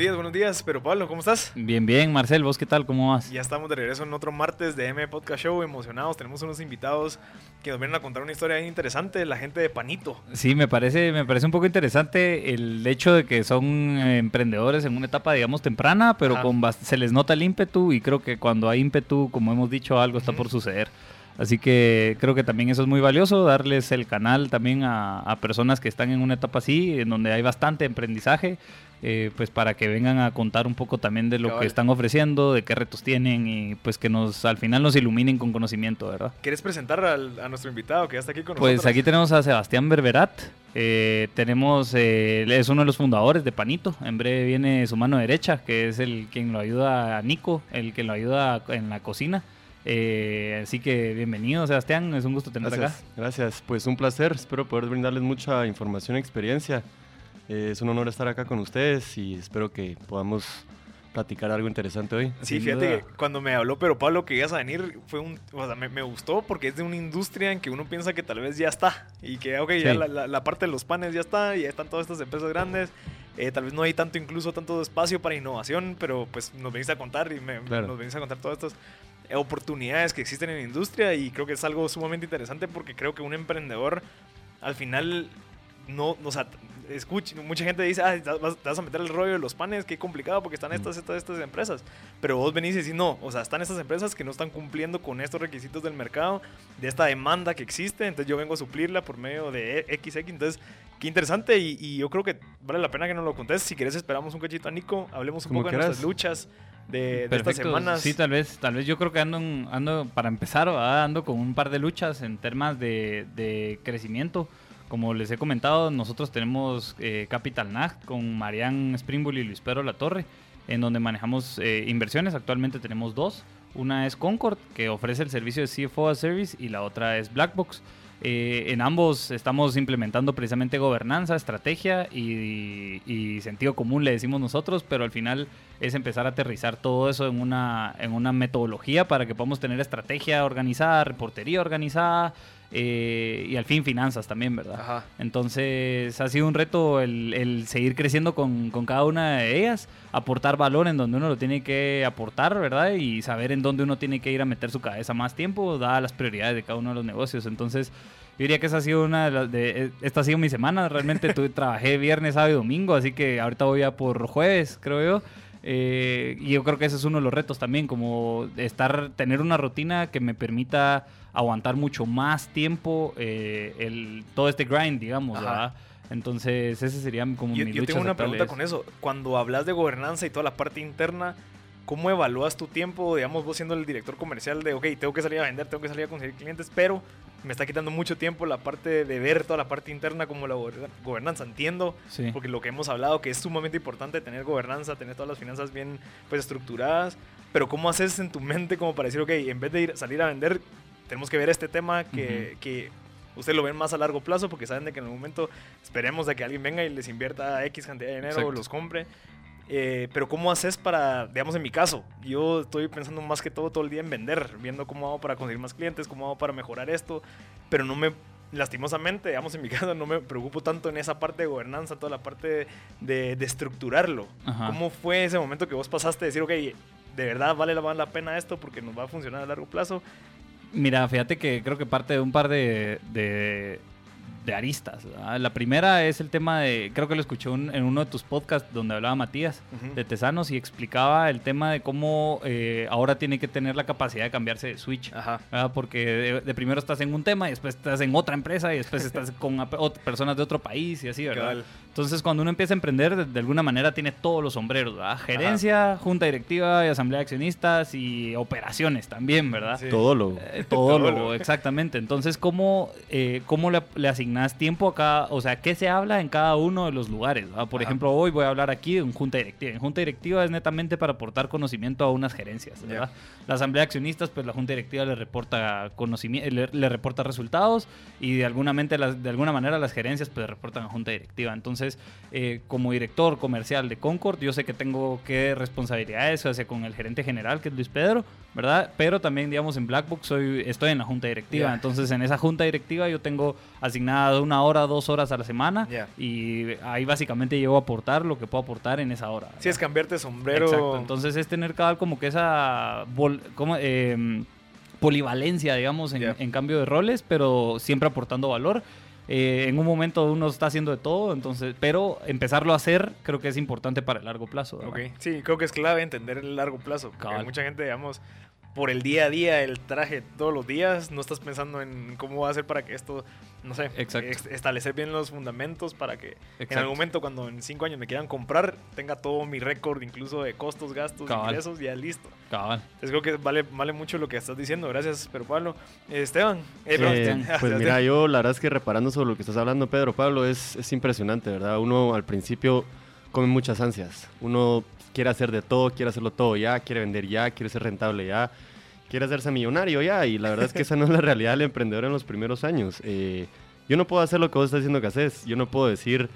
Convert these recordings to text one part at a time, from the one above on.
Días, buenos días, pero Pablo, ¿cómo estás? Bien, bien, Marcel, ¿vos qué tal? ¿Cómo vas? Ya estamos de regreso en otro martes de M Podcast Show, emocionados. Tenemos unos invitados que nos vienen a contar una historia bien interesante, la gente de Panito. Sí, me parece, me parece un poco interesante el hecho de que son eh, emprendedores en una etapa, digamos, temprana, pero con se les nota el ímpetu y creo que cuando hay ímpetu, como hemos dicho, algo está por suceder. Así que creo que también eso es muy valioso, darles el canal también a, a personas que están en una etapa así, en donde hay bastante aprendizaje, eh, pues para que vengan a contar un poco también de lo Cabal. que están ofreciendo, de qué retos tienen y pues que nos al final nos iluminen con conocimiento, ¿verdad? ¿Quieres presentar al- a nuestro invitado que ya está aquí con Pues nosotros? aquí tenemos a Sebastián Berberat. eh, tenemos, eh, es uno de los fundadores de Panito. En breve viene su mano derecha, que es el quien lo ayuda a Nico, el que lo ayuda en la cocina. Eh, así que bienvenido, Sebastián. Es un gusto tenerte Gracias, acá. gracias. Pues un placer. Espero poder brindarles mucha información y experiencia. Eh, es un honor estar acá con ustedes y espero que podamos platicar algo interesante hoy. Sí, Sin fíjate que cuando me habló pero Pablo que ibas a venir, fue un, o sea, me, me gustó porque es de una industria en que uno piensa que tal vez ya está y que, ok, ya la, la- la parte de los panes ya está, y ya están todas estas empresas grandes. eh, tal vez no hay tanto, incluso tanto espacio para innovación, pero pues nos venís a contar y me- Claro. nos venís a contar todas estas oportunidades que existen en la industria y creo que es algo sumamente interesante porque creo que un emprendedor al final no, o sea, escucha, mucha gente dice, ah, te vas, a meter el rollo de los panes, qué complicado porque están estas, estas, estas empresas. Pero vos venís y decís, no, o sea, están estas empresas que no están cumpliendo con estos requisitos del mercado, de esta demanda que existe, entonces yo vengo a suplirla por medio de XX, entonces, qué interesante y, y yo creo que vale la pena que nos lo contes. Si querés, esperamos un cachito a Nico, hablemos un poco de nuestras luchas de, de estas semanas. Sí, tal vez, tal vez yo creo que ando, ando para empezar, ¿verdad? ando con un par de luchas en temas de, de crecimiento. Como les he comentado, nosotros tenemos eh, Capital NAG con Marian Springbull y Luis Pedro La Torre, en donde manejamos eh, inversiones. Actualmente tenemos dos. Una es Concord, que ofrece el servicio de CFO as Service, y la otra es Blackbox. Eh, en ambos estamos implementando precisamente gobernanza, estrategia y, y sentido común, le decimos nosotros, pero al final es empezar a aterrizar todo eso en una, en una metodología para que podamos tener estrategia organizada, reportería organizada eh, y al fin finanzas también, ¿verdad? Ajá. Entonces ha sido un reto el, el seguir creciendo con, con cada una de ellas, aportar valor en donde uno lo tiene que aportar, ¿verdad? Y saber en dónde uno tiene que ir a meter su cabeza más tiempo, dadas las prioridades de cada uno de los negocios. Entonces yo diría que esa ha sido una de las... De, eh, esta ha sido mi semana, realmente tuve- trabajé viernes, sábado y domingo, así que ahorita voy a por jueves, creo yo. Eh, y yo creo que ese es uno de los retos también, como estar, tener una rutina que me permita aguantar mucho más tiempo eh, el, todo este grind, digamos, Ajá. ¿verdad? Entonces, ese sería como Yo, mi yo tengo una pregunta con eso. Cuando hablas de gobernanza y toda la parte interna, ¿cómo evalúas tu tiempo? Digamos, vos siendo el director comercial de, ok, tengo que salir a vender, tengo que salir a conseguir clientes, pero me está quitando mucho tiempo la parte de ver toda la parte interna como la gober- gobernanza. Entiendo, Sí. porque lo que hemos hablado, que es sumamente importante tener gobernanza, tener todas las finanzas bien pues, estructuradas, pero ¿cómo haces en tu mente como para decir, ok, en vez de ir, salir a vender, tenemos que ver este tema que, que ustedes lo ven más a largo plazo porque saben de que en el momento esperemos de que alguien venga y les invierta X cantidad de dinero o los compre. Eh, pero ¿cómo haces para, digamos en mi caso, yo estoy pensando más que todo todo el día en vender, viendo cómo hago para conseguir más clientes, cómo hago para mejorar esto, pero no me, lastimosamente, digamos en mi caso, no me preocupo tanto en esa parte de gobernanza, toda la parte de, de estructurarlo. Ajá. ¿Cómo fue ese momento que vos pasaste de decir, ok, de verdad vale la, vale la pena esto porque nos va a funcionar a largo plazo? Mira, fíjate que creo que parte de un par de, de, de aristas. ¿verdad? La primera es el tema de, creo que lo escuché un- en uno de tus podcasts donde hablaba Matías de Tesanos y explicaba el tema de cómo eh, ahora tiene que tener la capacidad de cambiarse de switch. Ajá. Porque de, de primero estás en un tema y después estás en otra empresa y después estás con personas de otro país y así, ¿verdad? Entonces, cuando uno empieza a emprender, de, de alguna manera tiene todos los sombreros, ¿verdad? Gerencia, junta directiva y asamblea de accionistas y operaciones también, ¿verdad? Sí. Todo lo... Eh, todólogo, Todólogo. exactamente. Entonces, ¿cómo, eh, cómo le, le asignas tiempo a cada, o sea, qué se habla en cada uno de los lugares? ¿verdad? Por Ajá. ejemplo, hoy voy a hablar aquí de un junta directiva. En junta directiva es netamente para aportar conocimiento a unas gerencias, ¿verdad? La asamblea de accionistas, pues la junta directiva le reporta conocimiento, le, le reporta resultados y de alguna, mente las- de alguna manera las gerencias pues reportan a junta directiva. Entonces, eh, como director comercial de Concord, yo sé que tengo que responsabilidades, sea, con el gerente general, que es Luis Pedro, ¿verdad? Pero también, digamos, en Blackbook soy, estoy en la junta directiva. Entonces, en esa junta directiva yo tengo asignada una hora, dos horas a la semana Ya. y ahí básicamente llevo a aportar lo que puedo aportar en esa hora. Sí, es cambiarte sombrero. Exacto. Entonces es tener cada como que esa ¿cómo? Eh, polivalencia, digamos, en cambio de roles, pero siempre aportando valor. Eh, en un momento uno está haciendo de todo, entonces, pero empezarlo a hacer creo que es importante para el largo plazo. ¿verdad? Ok, sí, creo que es clave entender el largo plazo. Porque mucha gente, digamos, por el día a día, el traje todos los días, no estás pensando en cómo va a hacer para que esto, no sé, Exacto. establecer bien los fundamentos para que en algún momento cuando en cinco años me quieran comprar, tenga todo mi récord, incluso de costos, gastos, Cabal. ingresos, ya listo. Cabal. Entonces creo que vale, vale mucho lo que estás diciendo. Gracias, Pedro Pablo. Esteban. eh, perdón, Eh, Esteban. pues mira, yo la verdad es que reparando sobre lo que estás hablando, Pedro Pablo, es, es impresionante, ¿verdad? Uno al principio come muchas ansias. Uno quiere hacer de todo, quiere hacerlo todo ya, quiere vender ya, quiere ser rentable ya, quiere hacerse millonario ya. Y la verdad es que esa no es la realidad del emprendedor en los primeros años. Eh, yo no puedo hacer lo que vos estás diciendo que haces. Yo no puedo decir,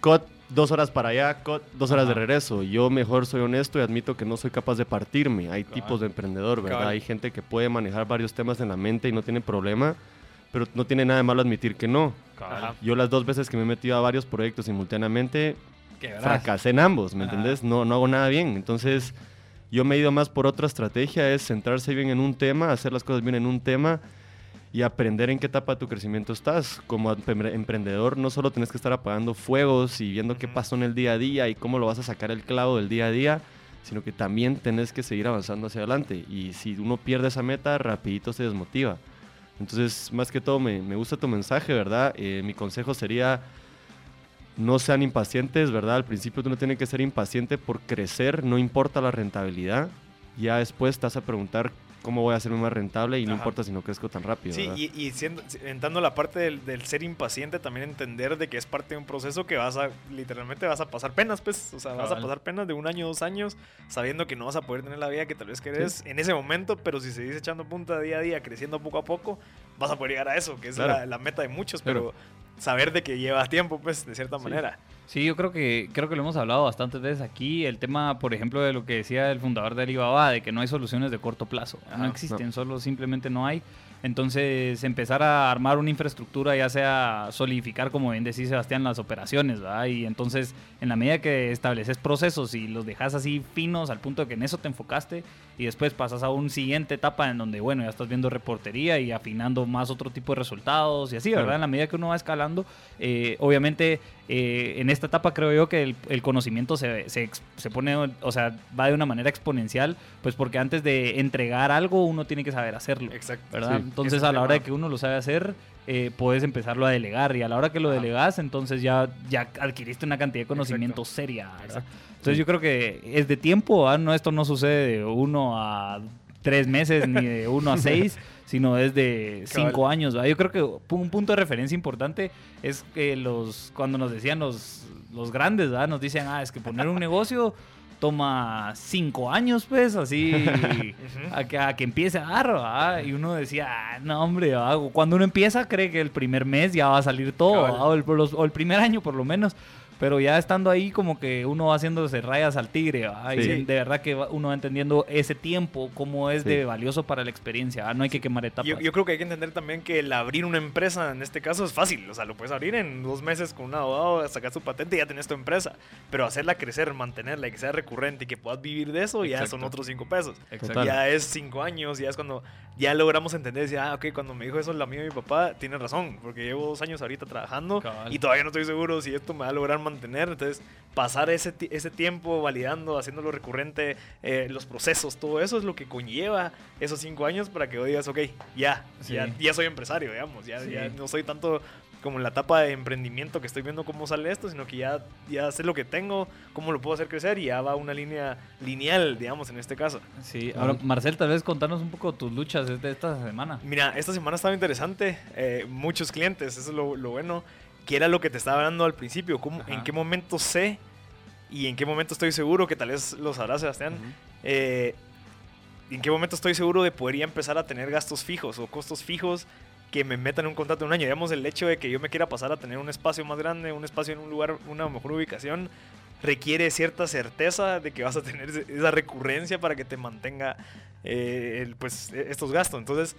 cut dos horas para allá, cut dos horas de Ajá. regreso. Yo mejor soy honesto y admito que no soy capaz de partirme. Hay Cabal. tipos de emprendedor, ¿verdad? Cabal. Hay gente que puede manejar varios temas en la mente y no tiene problema, pero no tiene nada de malo admitir que no. Ajá. Yo las dos veces que me he metido a varios proyectos simultáneamente, fracasé en ambos, ¿me Ajá. entendés? No, no hago nada bien. Entonces, yo me he ido más por otra estrategia, es centrarse bien en un tema, hacer las cosas bien en un tema y aprender en qué etapa de tu crecimiento estás. Como empre- emprendedor, no solo tienes que estar apagando fuegos y viendo qué pasó en el día a día y cómo lo vas a sacar el clavo del día a día, sino que también tenés que seguir avanzando hacia adelante. Y si uno pierde esa meta, rapidito se desmotiva. Entonces, más que todo, me, me gusta tu mensaje, ¿verdad? Eh, mi consejo sería, no sean impacientes, ¿verdad? Al principio uno tiene que ser impaciente por crecer, no importa la rentabilidad. Ya después vas a preguntar cómo voy a hacerme más rentable y no importa si no crezco tan rápido. Sí, ¿verdad? y, y siendo, entrando la parte del, del ser impaciente, también entender de que es parte de un proceso que vas a, literalmente vas a pasar penas, pues, o sea, vas a pasar penas de un año, dos años, sabiendo que no vas a poder tener la vida que tal vez querés en ese momento, pero si seguís echando punta día a día, creciendo poco a poco, vas a poder llegar a eso, que es Claro. la, la meta de muchos, pero saber de que llevas tiempo, pues, de cierta Sí. manera. Sí, yo creo que creo que lo hemos hablado bastantes veces aquí. El tema, por ejemplo, de lo que decía el fundador de Alibaba, de que no hay soluciones de corto plazo. Ajá, no existen, solo simplemente no hay. Entonces, empezar a armar una infraestructura, ya sea solidificar, como bien decía Sebastián, las operaciones, ¿verdad? Y entonces, en la medida que estableces procesos y los dejas así finos al punto de que en eso te enfocaste y después pasas a una siguiente etapa en donde, bueno, ya estás viendo reportería y afinando más otro tipo de resultados y así, ¿verdad? En la medida que uno va escalando, eh, obviamente, eh, en esta etapa creo yo que el, el conocimiento se, se, se pone, o sea, va de una manera exponencial, pues porque antes de entregar algo uno tiene que saber hacerlo. Exacto. ¿verdad? Sí. Entonces, a la hora de que uno lo sabe hacer, eh, puedes empezarlo a delegar. Y a la hora que lo Ajá. delegas, entonces ya, ya adquiriste una cantidad de conocimiento Exacto. seria. Entonces, Sí. yo creo que es de tiempo. ¿ah? No, esto no sucede de uno a tres meses ni de uno a seis, sino desde Cabal. cinco años. ¿verdad? Yo creo que un punto de referencia importante es que los cuando nos decían los, los grandes, ¿verdad? nos dicen, ah, es que poner un negocio toma cinco años, pues, así, a que, a que empiece a dar. Y uno decía, ah, no, hombre, cuando uno empieza cree que el primer mes ya va a salir todo, o, el, los- o el primer año por lo menos. Pero ya estando ahí, como que uno va haciéndose rayas al tigre, Sí. de verdad que uno va entendiendo ese tiempo, cómo es Sí. de valioso para la experiencia. ¿verdad? No hay que quemar etapas. Yo, yo creo que hay que entender también que el abrir una empresa en este caso es fácil. O sea, lo puedes abrir en dos meses con un abogado, sacar tu patente y ya tenés tu empresa. Pero hacerla crecer, mantenerla y que sea recurrente y que puedas vivir de eso, ya Exacto. son otros cinco pesos. Exacto. Ya es cinco años, ya es cuando ya logramos entender. Decir, ah, ok, cuando me dijo eso amigo de mi papá, tiene razón. Porque llevo dos años ahorita trabajando Cabal. y todavía no estoy seguro si esto me va a lograr mantener. Entonces, pasar ese, ti- ese tiempo validando, haciéndolo recurrente, eh, los procesos, todo eso es lo que conlleva esos cinco años para que hoy digas, ok, ya, Sí. ya, ya soy empresario, digamos, ya, Sí. ya no soy tanto como en la etapa de emprendimiento que estoy viendo cómo sale esto, sino que ya, ya sé lo que tengo, cómo lo puedo hacer crecer y ya va una línea lineal, digamos, en este caso. Sí, ahora Marcel, tal vez contarnos un poco tus luchas de esta semana. Mira, esta semana estaba interesante, eh, muchos clientes, eso es lo, lo, bueno, que era lo que te estaba hablando al principio, cómo, en qué momento sé y en qué momento estoy seguro, que tal vez lo sabrá Sebastián, eh, en qué momento estoy seguro de poder empezar a tener gastos fijos o costos fijos que me metan en un contrato de un año. Digamos, el hecho de que yo me quiera pasar a tener un espacio más grande, un espacio en un lugar, una mejor ubicación, requiere cierta certeza de que vas a tener esa recurrencia para que te mantenga eh, pues, e-, estos gastos. Entonces,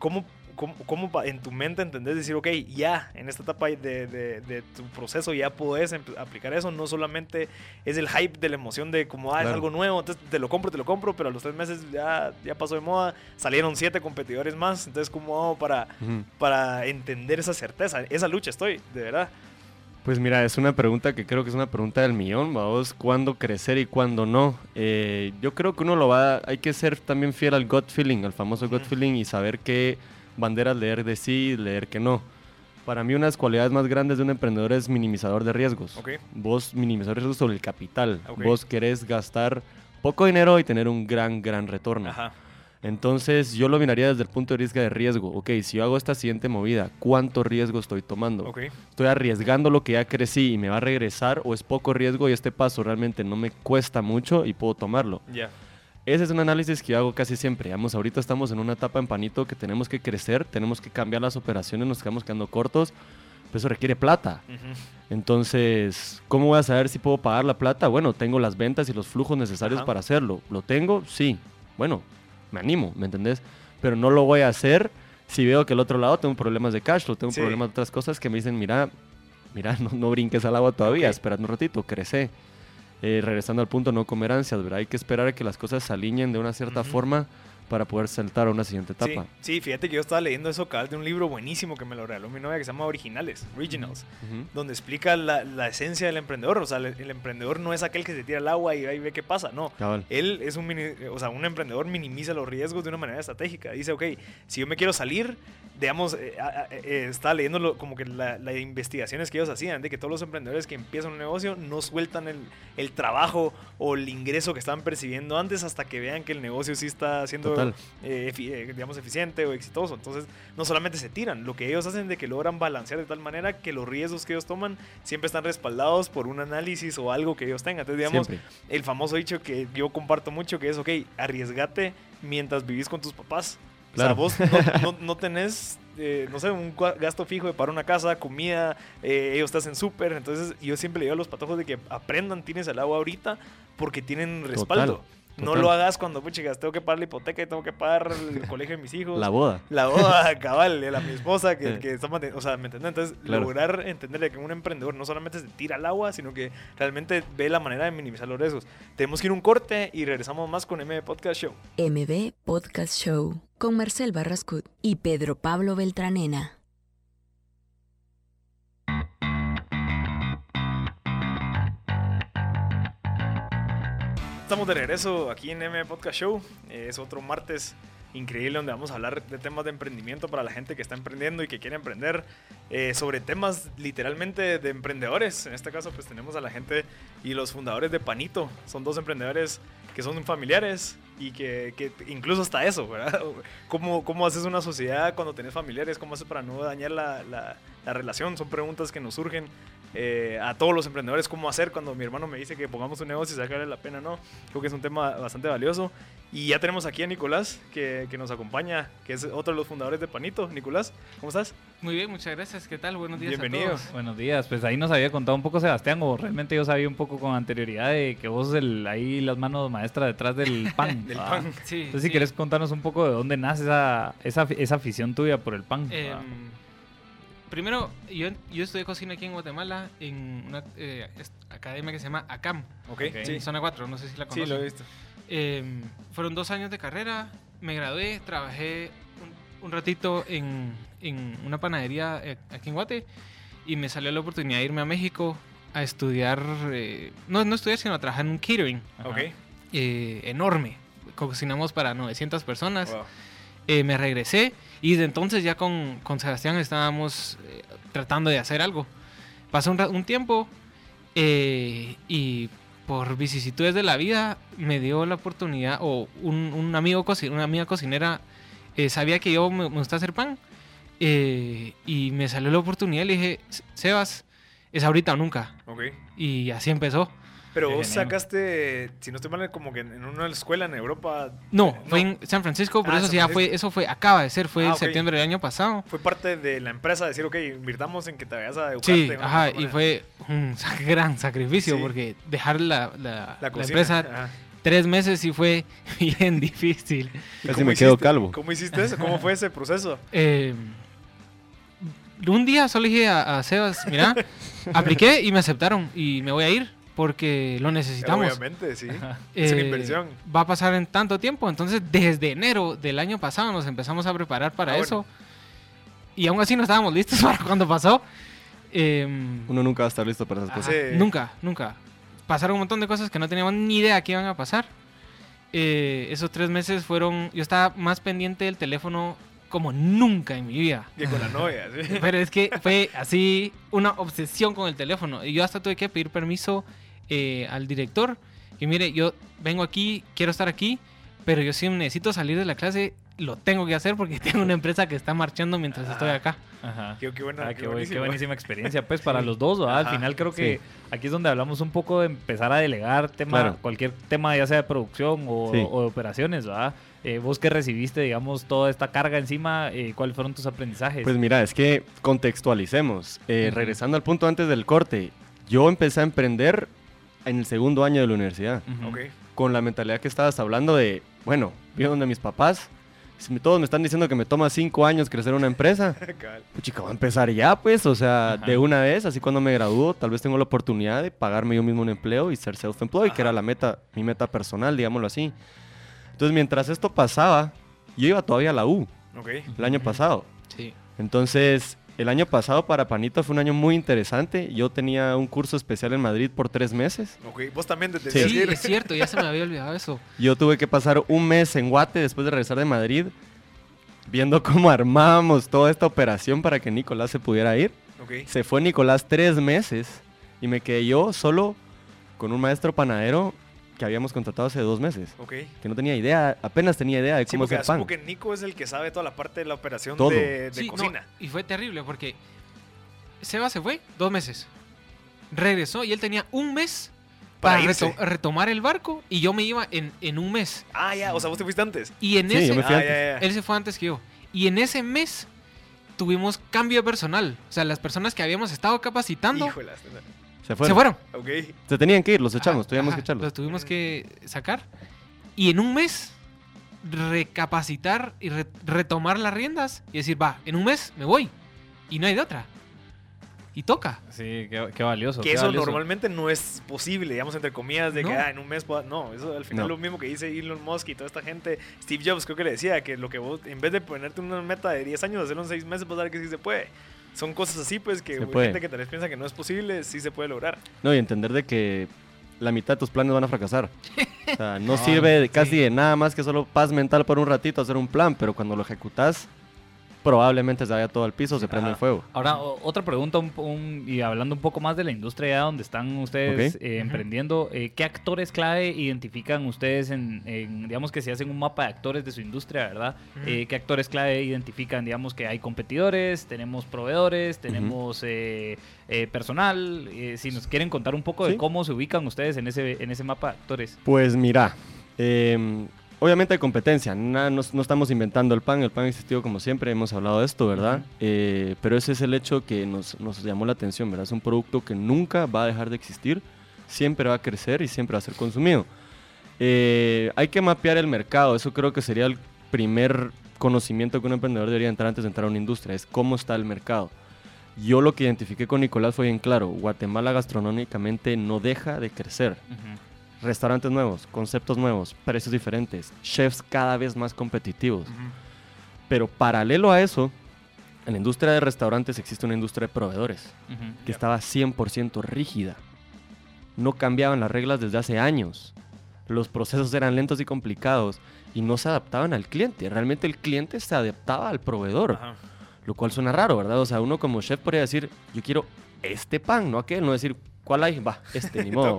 ¿cómo ¿Cómo, ¿Cómo, en tu mente entendés decir, ok, ya, en esta etapa de, de, tu proceso ya puedes aplicar eso? No solamente es el hype de la emoción de como, ah, es algo nuevo, entonces te lo compro, te lo compro, pero a los tres meses ya, ya pasó de moda, salieron siete competidores más, entonces ¿cómo hago para, para entender esa certeza? Esa lucha estoy, de verdad. Pues mira, es una pregunta que creo que es una pregunta del millón, vamos, ¿cuándo crecer y cuándo no? Eh, yo creo que uno lo va, hay que ser también fiel al gut feeling, al famoso gut feeling y saber que banderas leer de sí, leer que no. Para mí una de las cualidades más grandes de un emprendedor es minimizador de riesgos. Vos minimizador de riesgos sobre el capital. Vos querés gastar poco dinero y tener un gran, gran retorno. Entonces yo lo miraría desde el punto de vista de riesgo. Ok, si yo hago esta siguiente movida, ¿cuánto riesgo estoy tomando? ¿Estoy arriesgando lo que ya crecí y me va a regresar o es poco riesgo y este paso realmente no me cuesta mucho y puedo tomarlo? Ya. Ese es un análisis que yo hago casi siempre. Digamos, ahorita estamos en una etapa en Panito que tenemos que crecer, tenemos que cambiar las operaciones, nos quedamos quedando cortos. Pero eso requiere plata. Entonces, ¿cómo voy a saber si puedo pagar la plata? Bueno, tengo las ventas y los flujos necesarios para hacerlo. ¿Lo tengo? Sí. Bueno, me animo, ¿me entendés? Pero no lo voy a hacer si veo que el otro lado tengo problemas de cash flow, tengo problemas de otras cosas que me dicen, mira, mira, no, brinques al agua todavía, espera un ratito, crece. Eh, regresando al punto, no comer ansias, ¿verdad? Hay que esperar a que las cosas se alineen de una cierta forma para poder saltar a una siguiente etapa. Sí, fíjate que yo estaba leyendo eso cabal de un libro buenísimo que me lo regaló mi novia que se llama Originales, Originals, donde explica la, la, esencia del emprendedor. O sea, el, emprendedor no es aquel que se tira al agua y ahí ve qué pasa, no. Él es un, o sea, un emprendedor minimiza los riesgos de una manera estratégica. Dice, ok, si yo me quiero salir, digamos, eh, eh, estaba leyendo como que las la investigaciones que ellos hacían, de que todos los emprendedores que empiezan un negocio no sueltan el, el trabajo o el ingreso que estaban percibiendo antes hasta que vean que el negocio sí está haciendo eh, eh, digamos, eficiente o exitoso. Entonces, no solamente se tiran, lo que ellos hacen de que logran balancear de tal manera que los riesgos que ellos toman siempre están respaldados por un análisis o algo que ellos tengan. Entonces, digamos, el famoso dicho que yo comparto mucho, que es, ok, arriesgate mientras vivís con tus papás. O sea, vos no, tenés, eh, no sé, un gasto fijo para una casa, comida, ellos te hacen súper. Entonces, yo siempre le digo a los patojos de que aprendan, tienes el agua ahorita, porque tienen respaldo. No lo hagas cuando, pues, chicas, tengo que pagar la hipoteca y tengo que pagar el colegio de mis hijos. La boda. La boda, cabal, de la mi esposa, que, que está O sea, ¿me entiendes? Entonces, lograr entenderle que un emprendedor no solamente se tira al agua, sino que realmente ve la manera de minimizar los riesgos. Tenemos que ir un corte y regresamos más con MB Podcast Show. MB Podcast Show con Marcel Barrascut y Pedro Pablo Beltranena. Estamos de regreso aquí en M Podcast Show. Es otro martes increíble donde vamos a hablar de temas de emprendimiento para la gente que está emprendiendo y que quiere emprender, eh, sobre temas literalmente de emprendedores. En este caso pues tenemos a la gente y los fundadores de Panito. Son dos emprendedores que son familiares y que, que incluso hasta eso, ¿verdad? ¿Cómo, ¿Cómo, haces una sociedad cuando tenés familiares? ¿Cómo haces para no dañar la, la, la relación? Son preguntas que nos surgen eh, a todos los emprendedores cómo hacer cuando mi hermano me dice que pongamos un negocio y sacarle la pena, ¿no? Creo que es un tema bastante valioso. Y ya tenemos aquí a Nicolás, que, que, nos acompaña, que es otro de los fundadores de Panito. Nicolás, ¿cómo estás? Muy bien, muchas gracias. ¿Qué tal? Buenos días Bienvenido. a todos. Buenos días. Pues ahí nos había contado un poco Sebastián, o realmente yo sabía un poco con anterioridad de que vos el, ahí las manos maestras detrás del pan. del pan, sí. Entonces, si quieres contarnos un poco de dónde nace esa, esa, esa afición tuya por el pan. Eh, primero, yo, yo estudié cocina aquí en Guatemala en una eh, academia que se llama ACAM. Ok, sí. Zona 4, no sé si la conocen. Sí, lo he visto. Em, fueron dos años de carrera, me gradué, trabajé un, ratito en, en, una panadería eh, aquí en Guate y me salió la oportunidad de irme a México a estudiar, eh, no, no estudiar, sino a trabajar en un catering. Ok. enorme. Cocinamos para 900 personas. Eh, me regresé y desde entonces ya con, con Sebastián estábamos eh, tratando de hacer algo. Pasó un, tiempo eh, y por vicisitudes de la vida me dio la oportunidad, o un, un amigo, una amiga cocinera eh, sabía que yo me, me gusta hacer pan y me salió la oportunidad y le dije, Sebas, es ahorita o nunca. Y así empezó. Pero vos sacaste, si no estoy mal, como que en una escuela en Europa. No, No. fue en San Francisco, pero Ah, eso sí ya fue, eso fue, acaba de ser, fue Ah, en septiembre del año pasado. Fue parte de la empresa decir, ok, invirtamos en que te vayas a educarte. Sí, una ajá, y fue un gran sacrificio Sí. porque dejar la, la- la, empresa ajá. tres meses sí fue bien difícil. ¿Y Casi cómo me quedo hiciste? calvo. ¿Cómo hiciste eso? ¿Cómo fue ese proceso? Eh, un día solo dije a, a Sebas, mira, apliqué y me aceptaron y me voy a ir porque lo necesitamos. Obviamente, sí. Es una Eh, inversión. Va a pasar en tanto tiempo. Entonces, desde enero del año pasado nos empezamos a preparar para Ah, bueno. eso. Y aún así no estábamos listos para cuando pasó. Em, Uno nunca va a estar listo para esas cosas. Sí. Nunca, nunca. Pasaron un montón de cosas que no teníamos ni idea que iban a pasar. Eh, esos tres meses fueron... Yo estaba más pendiente del teléfono como nunca en mi vida. Que con la novia, sí. Pero es que fue así una obsesión con el teléfono. Y yo hasta tuve que pedir permiso eh, al director. Que mire, yo vengo aquí, quiero estar aquí, pero yo si necesito salir de la clase, lo tengo que hacer porque tengo una empresa que está marchando mientras estoy acá. Ajá. Qué, qué buena, Ah, qué, buenísima experiencia, pues, para los dos, ¿verdad? Al final creo que aquí es donde hablamos un poco de empezar a delegar tema, Claro. cualquier tema, ya sea de producción o, Sí. o de operaciones, ¿verdad? Eh, vos que recibiste, digamos, toda esta carga encima, eh, ¿cuáles fueron tus aprendizajes? Pues mira, es que contextualicemos. Eh. Regresando al punto antes del corte, yo empecé a emprender en el segundo año de la universidad, Ujú. Ok. con la mentalidad que estabas hablando de, bueno, vi donde mis papás, si me- todos me están diciendo que me toma cinco años crecer una empresa, pues chica, voy a empezar ya, pues, o sea, Ajá. de una vez, así cuando me gradúo, tal vez tengo la oportunidad de pagarme yo mismo un empleo y ser self-employed, que era la meta, mi meta personal, digámoslo así. Entonces, mientras esto pasaba, yo iba todavía a la U, Ok. el año pasado. Sí. Entonces, el año pasado para Panito fue un año muy interesante. Yo tenía un curso especial en Madrid por tres meses. Ok. Vos también te Sí. Sí, es cierto, ya se me había olvidado eso. Yo tuve que pasar un mes en Guate después de regresar de Madrid, viendo cómo armábamos toda esta operación para que Nicolás se pudiera ir. Ok. Se fue Nicolás tres meses y me quedé yo solo con un maestro panadero que habíamos contratado hace dos meses. Ok. Que no tenía idea, apenas tenía idea de Sí, cómo porque hacer pan. asumo que Nico es el que sabe toda la parte de la operación Todo. de, de Sí, no, cocina. y fue terrible porque Seba se fue dos meses. Regresó y él tenía un mes Para para, irse. reto- retomar el barco y yo me iba en, en un mes. Ah, ya. O sea, vos te fuiste antes. Y en Sí, ese yo me fui Ah, antes. ya, ya. Él se fue antes que yo. Y en ese mes tuvimos cambio de personal. O sea, las personas que habíamos estado capacitando Híjolas. Se fueron. se fueron. Ok. Se tenían que ir, los echamos, Ajá, ajá, que echarlos. Los tuvimos que sacar. Y en un mes recapacitar y re- retomar las riendas y decir, va, en un mes me voy. Y no hay de otra. Y toca. Sí, qué, qué valioso. Que qué eso valioso. normalmente no es posible, digamos, entre comillas, de que No. ah, en un mes pueda- No, eso al final No. lo mismo que dice Elon Musk y toda esta gente. Steve Jobs creo que le decía que lo que vos, en vez de ponerte una meta de 10 años, hacerlo en 6 meses, vas a ver que sí se puede. Son cosas así, pues, que gente que tal vez piensa que no es posible, sí se puede lograr. No, y entender de que la mitad de tus planes van a fracasar. O sea, no sirve casi sí. de nada más que solo paz mental por un ratito hacer un plan, pero cuando lo ejecutas, probablemente se vaya todo al piso, se prende Ajá. el fuego. Ahora, otra pregunta, un- un- y hablando un poco más de la industria ya donde están ustedes eh, emprendiendo, eh, ¿qué actores clave identifican ustedes en, en, digamos que si hacen un mapa de actores de su industria, ¿verdad? Eh, ¿Qué actores clave identifican, digamos que hay competidores, tenemos proveedores, tenemos eh, eh, personal? Eh, si nos quieren contar un poco de cómo se ubican ustedes en ese, en ese mapa de actores. Pues mira, em, obviamente hay competencia, na- no, no estamos inventando el pan, el pan ha existido como siempre, hemos hablado de esto, ¿verdad? Eh, pero ese es el hecho que nos, nos llamó la atención, ¿verdad? Es un producto que nunca va a dejar de existir, siempre va a crecer y siempre va a ser consumido. Eh, hay que mapear el mercado, eso creo que sería el primer conocimiento que un emprendedor debería entrar antes de entrar a una industria, es cómo está el mercado. Yo lo que identifiqué con Nicolás fue bien claro, Guatemala gastronómicamente no deja de crecer restaurantes nuevos, conceptos nuevos, precios diferentes, chefs cada vez más competitivos. Pero paralelo a eso, en la industria de restaurantes existe una industria de proveedores Ujú. que estaba 100% rígida. No cambiaban las reglas desde hace años. los procesos eran lentos y complicados y no se adaptaban al cliente. Realmente el cliente se adaptaba al proveedor, lo cual suena raro, ¿verdad? O sea, uno como chef podría decir, yo quiero este pan, no aquel, no decir, ¿cuál hay? Va, este, ni modo.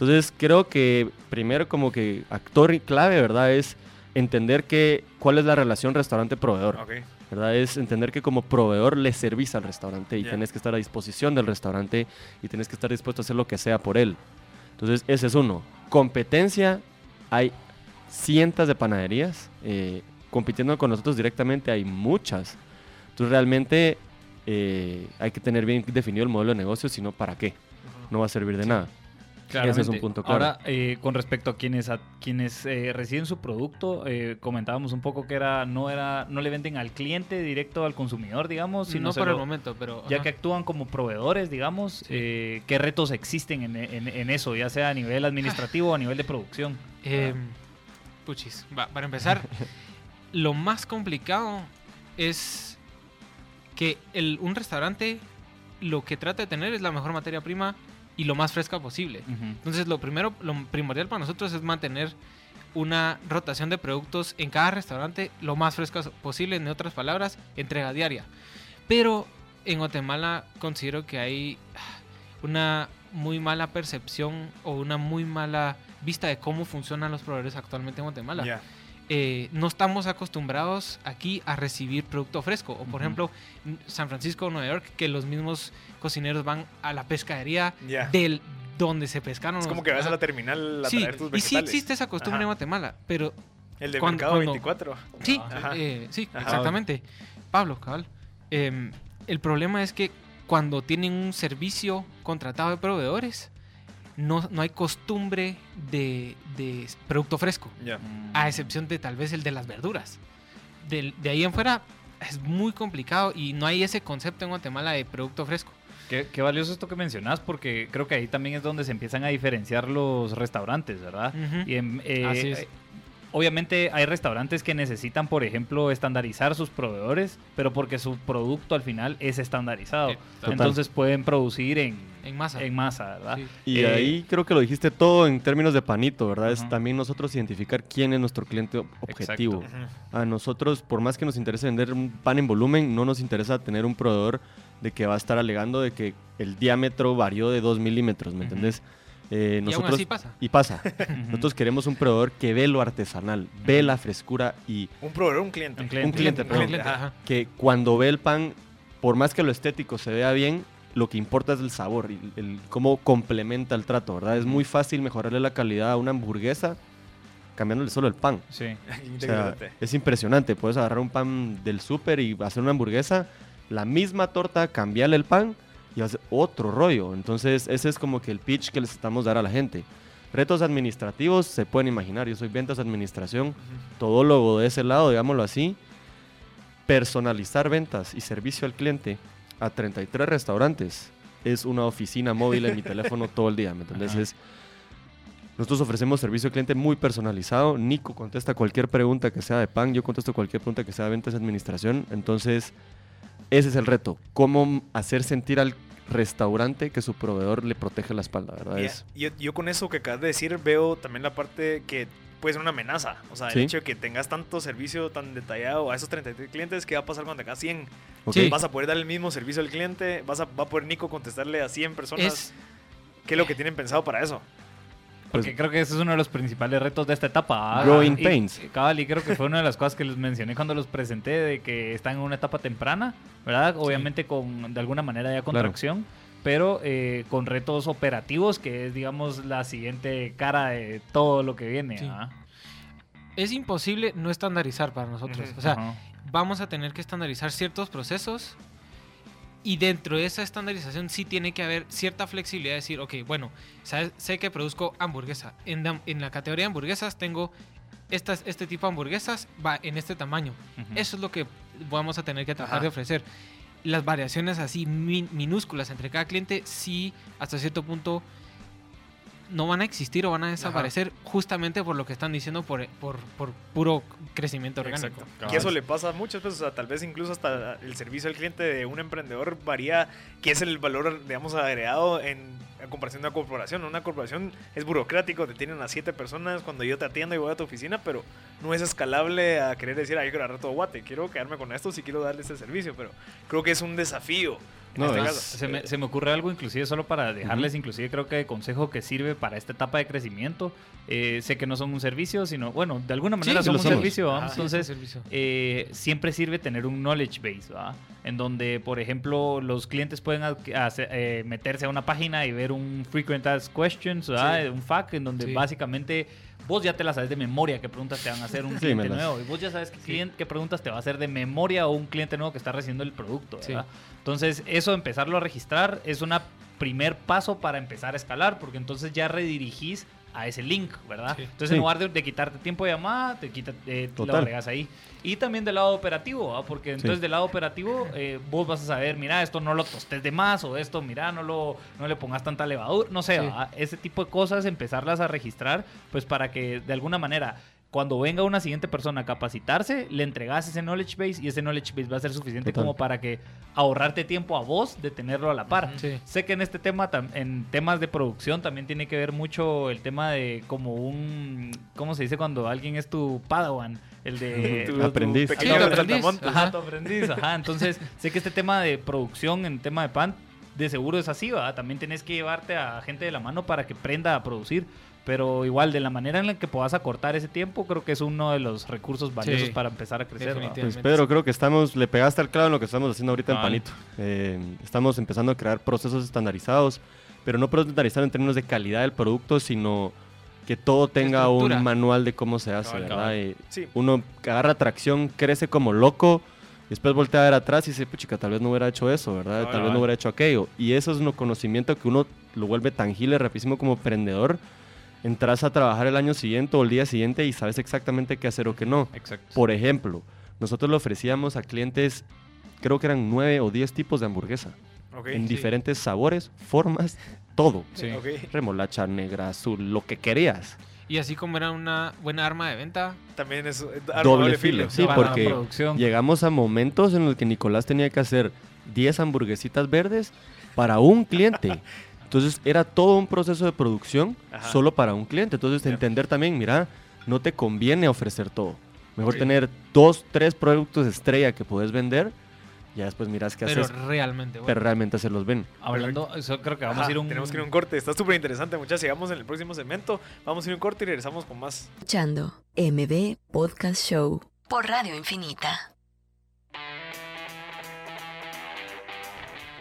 Entonces creo que primero como que actor y clave, ¿verdad? Es entender que cuál es la relación restaurante-proveedor. ¿verdad? Es entender que como proveedor le servís al restaurante y Ya. tenés que estar a disposición del restaurante y tenés que estar dispuesto a hacer lo que sea por él. Entonces, ese es uno. Competencia, hay cientos de panaderías. eh, compitiendo con nosotros directamente hay muchas. Entonces, realmente eh, hay que tener bien definido el modelo de negocio, si no, ¿para qué? No va a servir de nada. Ese es un punto claro. Ahora, eh, con respecto a quienes a quienes eh, reciben su producto, eh, comentábamos un poco que era no era no le venden al cliente directo al consumidor, digamos, sino no por el momento, pero... ya ajá. que actúan como proveedores, digamos, eh, ¿qué retos existen en, en- en eso, ya sea a nivel administrativo o a nivel de producción? Eh, puchis, va, para empezar, lo más complicado es que el, un restaurante lo que trata de tener es la mejor materia prima y lo más fresca posible. Entonces, lo primero, lo primordial para nosotros es mantener una rotación de productos en cada restaurante lo más fresca posible, en otras palabras, entrega diaria. Pero en Guatemala considero que hay una muy mala percepción o una muy mala vista de cómo funcionan los proveedores actualmente en Guatemala. Eh, no estamos acostumbrados aquí a recibir producto fresco. O por Ujú. ejemplo, en San Francisco o Nueva York, que los mismos cocineros van a la pescadería Ya. del donde se pescaron. Es como que vas a la terminal a Sí, traer tus y sí vegetales. existe esa costumbre Ajá. en Guatemala, pero El de cuando- Mercado cuando- 24. sí, Ajá. eh, sí, Ajá. exactamente. Pablo, cabal. Em, el problema es que cuando tienen un servicio contratado de proveedores, no, no hay costumbre de, de producto fresco, a excepción de tal vez el de las verduras. Del- de ahí en fuera es muy complicado y no hay ese concepto en Guatemala de producto fresco. Qué, qué valioso esto que mencionas, porque creo que ahí también es donde se empiezan a diferenciar los restaurantes, ¿verdad? Y en- eh, Así es. Obviamente hay restaurantes que necesitan, por ejemplo, estandarizar sus proveedores, pero porque su producto al final es estandarizado. Total. Entonces pueden producir en, En masa. en masa, ¿verdad? Sí. Y Eh, ahí creo que lo dijiste todo en términos de panito, ¿verdad? Es también nosotros identificar quién es nuestro cliente ob- objetivo. A nosotros, por más que nos interese vender un pan en volumen, no nos interesa tener un proveedor de que va a estar alegando de que el diámetro varió de 2 milímetros, ¿me Ujú. entendés? Eh, Y aún nosotros, así pasa. y pasa. Nosotros queremos un proveedor que ve lo artesanal, ve la frescura y Un proveedor, un cliente. Un cliente. un cliente, Un perdón, cliente, Ajá. ajá. que cuando ve el pan, por más que lo estético se vea bien, lo que importa es el sabor y el, cómo complementa el trato, ¿verdad? Es muy fácil mejorarle la calidad a una hamburguesa cambiándole solo el pan. Sí. O sea, Interesante. es impresionante. Puedes agarrar un pan del súper y hacer una hamburguesa, la misma torta, cambiarle el pan y hacer otro rollo. Entonces, ese es como que el pitch que les estamos dar a la gente. Retos administrativos, se pueden imaginar. Yo soy ventas administración, todólogo de ese lado, digámoslo así. Personalizar ventas y servicio al cliente a 33 restaurantes es una oficina móvil en mi teléfono todo el día, ¿me. Es- nosotros ofrecemos servicio al cliente muy personalizado. Nico contesta cualquier pregunta que sea de pan, yo contesto cualquier pregunta que sea de ventas y administración. Entonces, ese es el reto. Cómo hacer sentir al restaurante que su proveedor le protege la espalda, ¿verdad? Es- yo, yo con eso que acabas de decir veo también la parte que puede ser una amenaza. O sea, Sí. el hecho de que tengas tanto servicio tan detallado a esos 33 clientes, ¿qué va a pasar cuando tengas 100? ok. Sí. ¿Vas a poder dar el mismo servicio al cliente? ¿Vas a, ¿Va a poder Nico contestarle a 100 personas? Es, ¿Qué es lo que tienen pensado para eso? Pues- Porque creo que ese es uno de los principales retos de esta etapa. ¿ah? Growing Y- pains. y, Cabal, y creo que fue una de las cosas que les mencioné cuando los presenté, de que están en una etapa temprana, ¿verdad? Obviamente con, de alguna manera ya con Claro. tracción, pero eh, con retos operativos, que es, digamos, la siguiente cara de todo lo que viene. Sí. ¿ah? es imposible no estandarizar para nosotros. O sea, vamos a tener que estandarizar ciertos procesos y dentro de esa estandarización sí tiene que haber cierta flexibilidad de decir, ok, bueno, sabes- sé que produzco hamburguesa. En, la- en la categoría de hamburguesas tengo estas, este tipo de hamburguesas, va en este tamaño. Eso es lo que vamos a tener que tratar Ajá. de ofrecer. Las variaciones así min- minúsculas entre cada cliente sí hasta cierto punto no van a existir o van a desaparecer justamente por lo que están diciendo por, por, por puro crecimiento orgánico. Exacto. Y eso le pasa muchas veces, o sea, tal vez incluso hasta el servicio al cliente de un emprendedor varía, que es el valor, digamos, agregado en a comparación de una corporación. Una corporación es burocrático, te tienen a siete personas cuando yo te atiendo y voy a tu oficina, pero no es escalable a querer decir, yo quiero agarrar todo guate, quiero quedarme con esto si quiero darle este servicio, pero creo que es un desafío. En No, este es- caso. Se me, se me ocurre algo inclusive solo para dejarles inclusive creo que de consejo que sirve para esta etapa de crecimiento. Eh, sé que no son un servicio, sino bueno, de alguna manera sí son un somos. servicio, sí, entonces servicio. eh, siempre sirve tener un knowledge base, ¿va? En donde, por ejemplo, los clientes pueden hacer- eh, meterse a una página y ver un frequent asked questions, ¿va? Sí. Un FAQ, en donde Sí. básicamente vos ya te la sabes de memoria qué preguntas te van a hacer un Sí, cliente nuevo y vos ya sabes qué, cliente, qué preguntas te va a hacer de memoria o un cliente nuevo que está recibiendo el producto, Sí. Entonces, eso empezarlo a registrar es un primer paso para empezar a escalar, porque entonces ya redirigís a ese link, ¿verdad? Sí. Entonces, Sí. en lugar de, de quitarte tiempo de llamada, te quita, eh, lo agregas ahí. Y también del lado operativo, ¿va? porque entonces Sí. del lado operativo eh, vos vas a saber, mira, esto no lo tostes de más, o esto, mira, no, lo, no le pongas tanta levadura, no sé, Sí. ¿va? ese tipo de cosas, empezarlas a registrar, pues para que de alguna manera cuando venga una siguiente persona a capacitarse, le entregas ese knowledge base y ese knowledge base va a ser suficiente Total. como para que ahorrarte tiempo a vos de tenerlo a la par. Sí. Sé que en este tema, en temas de producción, también tiene que ver mucho el tema de como un, ¿cómo se dice cuando alguien es tu padawan? El de... Tu- tu aprendiz. pequeño Sí, tu saltamontes. aprendiz. Ajá, tu aprendiz, ajá. Entonces, sé que este tema de producción, en tema de pan, de seguro es así, ¿va? También tienes que llevarte a gente de la mano para que prenda a producir. Pero igual, de la manera en la que puedas acortar ese tiempo, creo que es uno de los recursos valiosos Sí, para empezar a crecer. definitivamente. Pues Pedro, creo que estamos, le pegaste al clavo en lo que estamos haciendo ahorita en. Panito. Eh, estamos empezando a crear procesos estandarizados, pero no procesos estandarizados en términos de calidad del producto, sino que todo tenga Estructura. un manual de cómo se hace, Cabal, ¿verdad? cabal. Eh, Sí. uno agarra tracción, crece como loco, después voltea a ver atrás y dice, puchica, tal vez no hubiera hecho eso, ¿verdad? Cabal. Tal vez no hubiera hecho aquello. Y eso es un conocimiento que uno lo vuelve tangible rapidísimo como emprendedor. Entras a trabajar el año siguiente o el día siguiente y sabes exactamente qué hacer o qué no. Exacto. Por ejemplo, nosotros le ofrecíamos a clientes, creo que eran nueve o diez tipos de hamburguesa, Ok, en sí. diferentes sabores, formas, todo. Sí. Ok. Remolacha negra, azul, lo que querías. Y así como era una buena arma de venta, También es arma Doble filo, sí, Para porque llegamos a momentos en los que Nicolás tenía que hacer 10 hamburguesitas verdes para un cliente. Entonces era todo un proceso de producción Ajá. solo para un cliente. Entonces entender también, mira, no te conviene ofrecer todo. Mejor Sí. tener dos, tres productos estrella que puedes vender. Ya después miras qué pero haces, realmente bueno. pero realmente se los ven. Hablando, creo que vamos Ajá, a ir un... Tenemos que ir a un corte. Está súper interesante, muchachos. Sigamos en el próximo segmento. Vamos a ir a un corte y regresamos con más. Escuchando MB Podcast Show por Radio Infinita.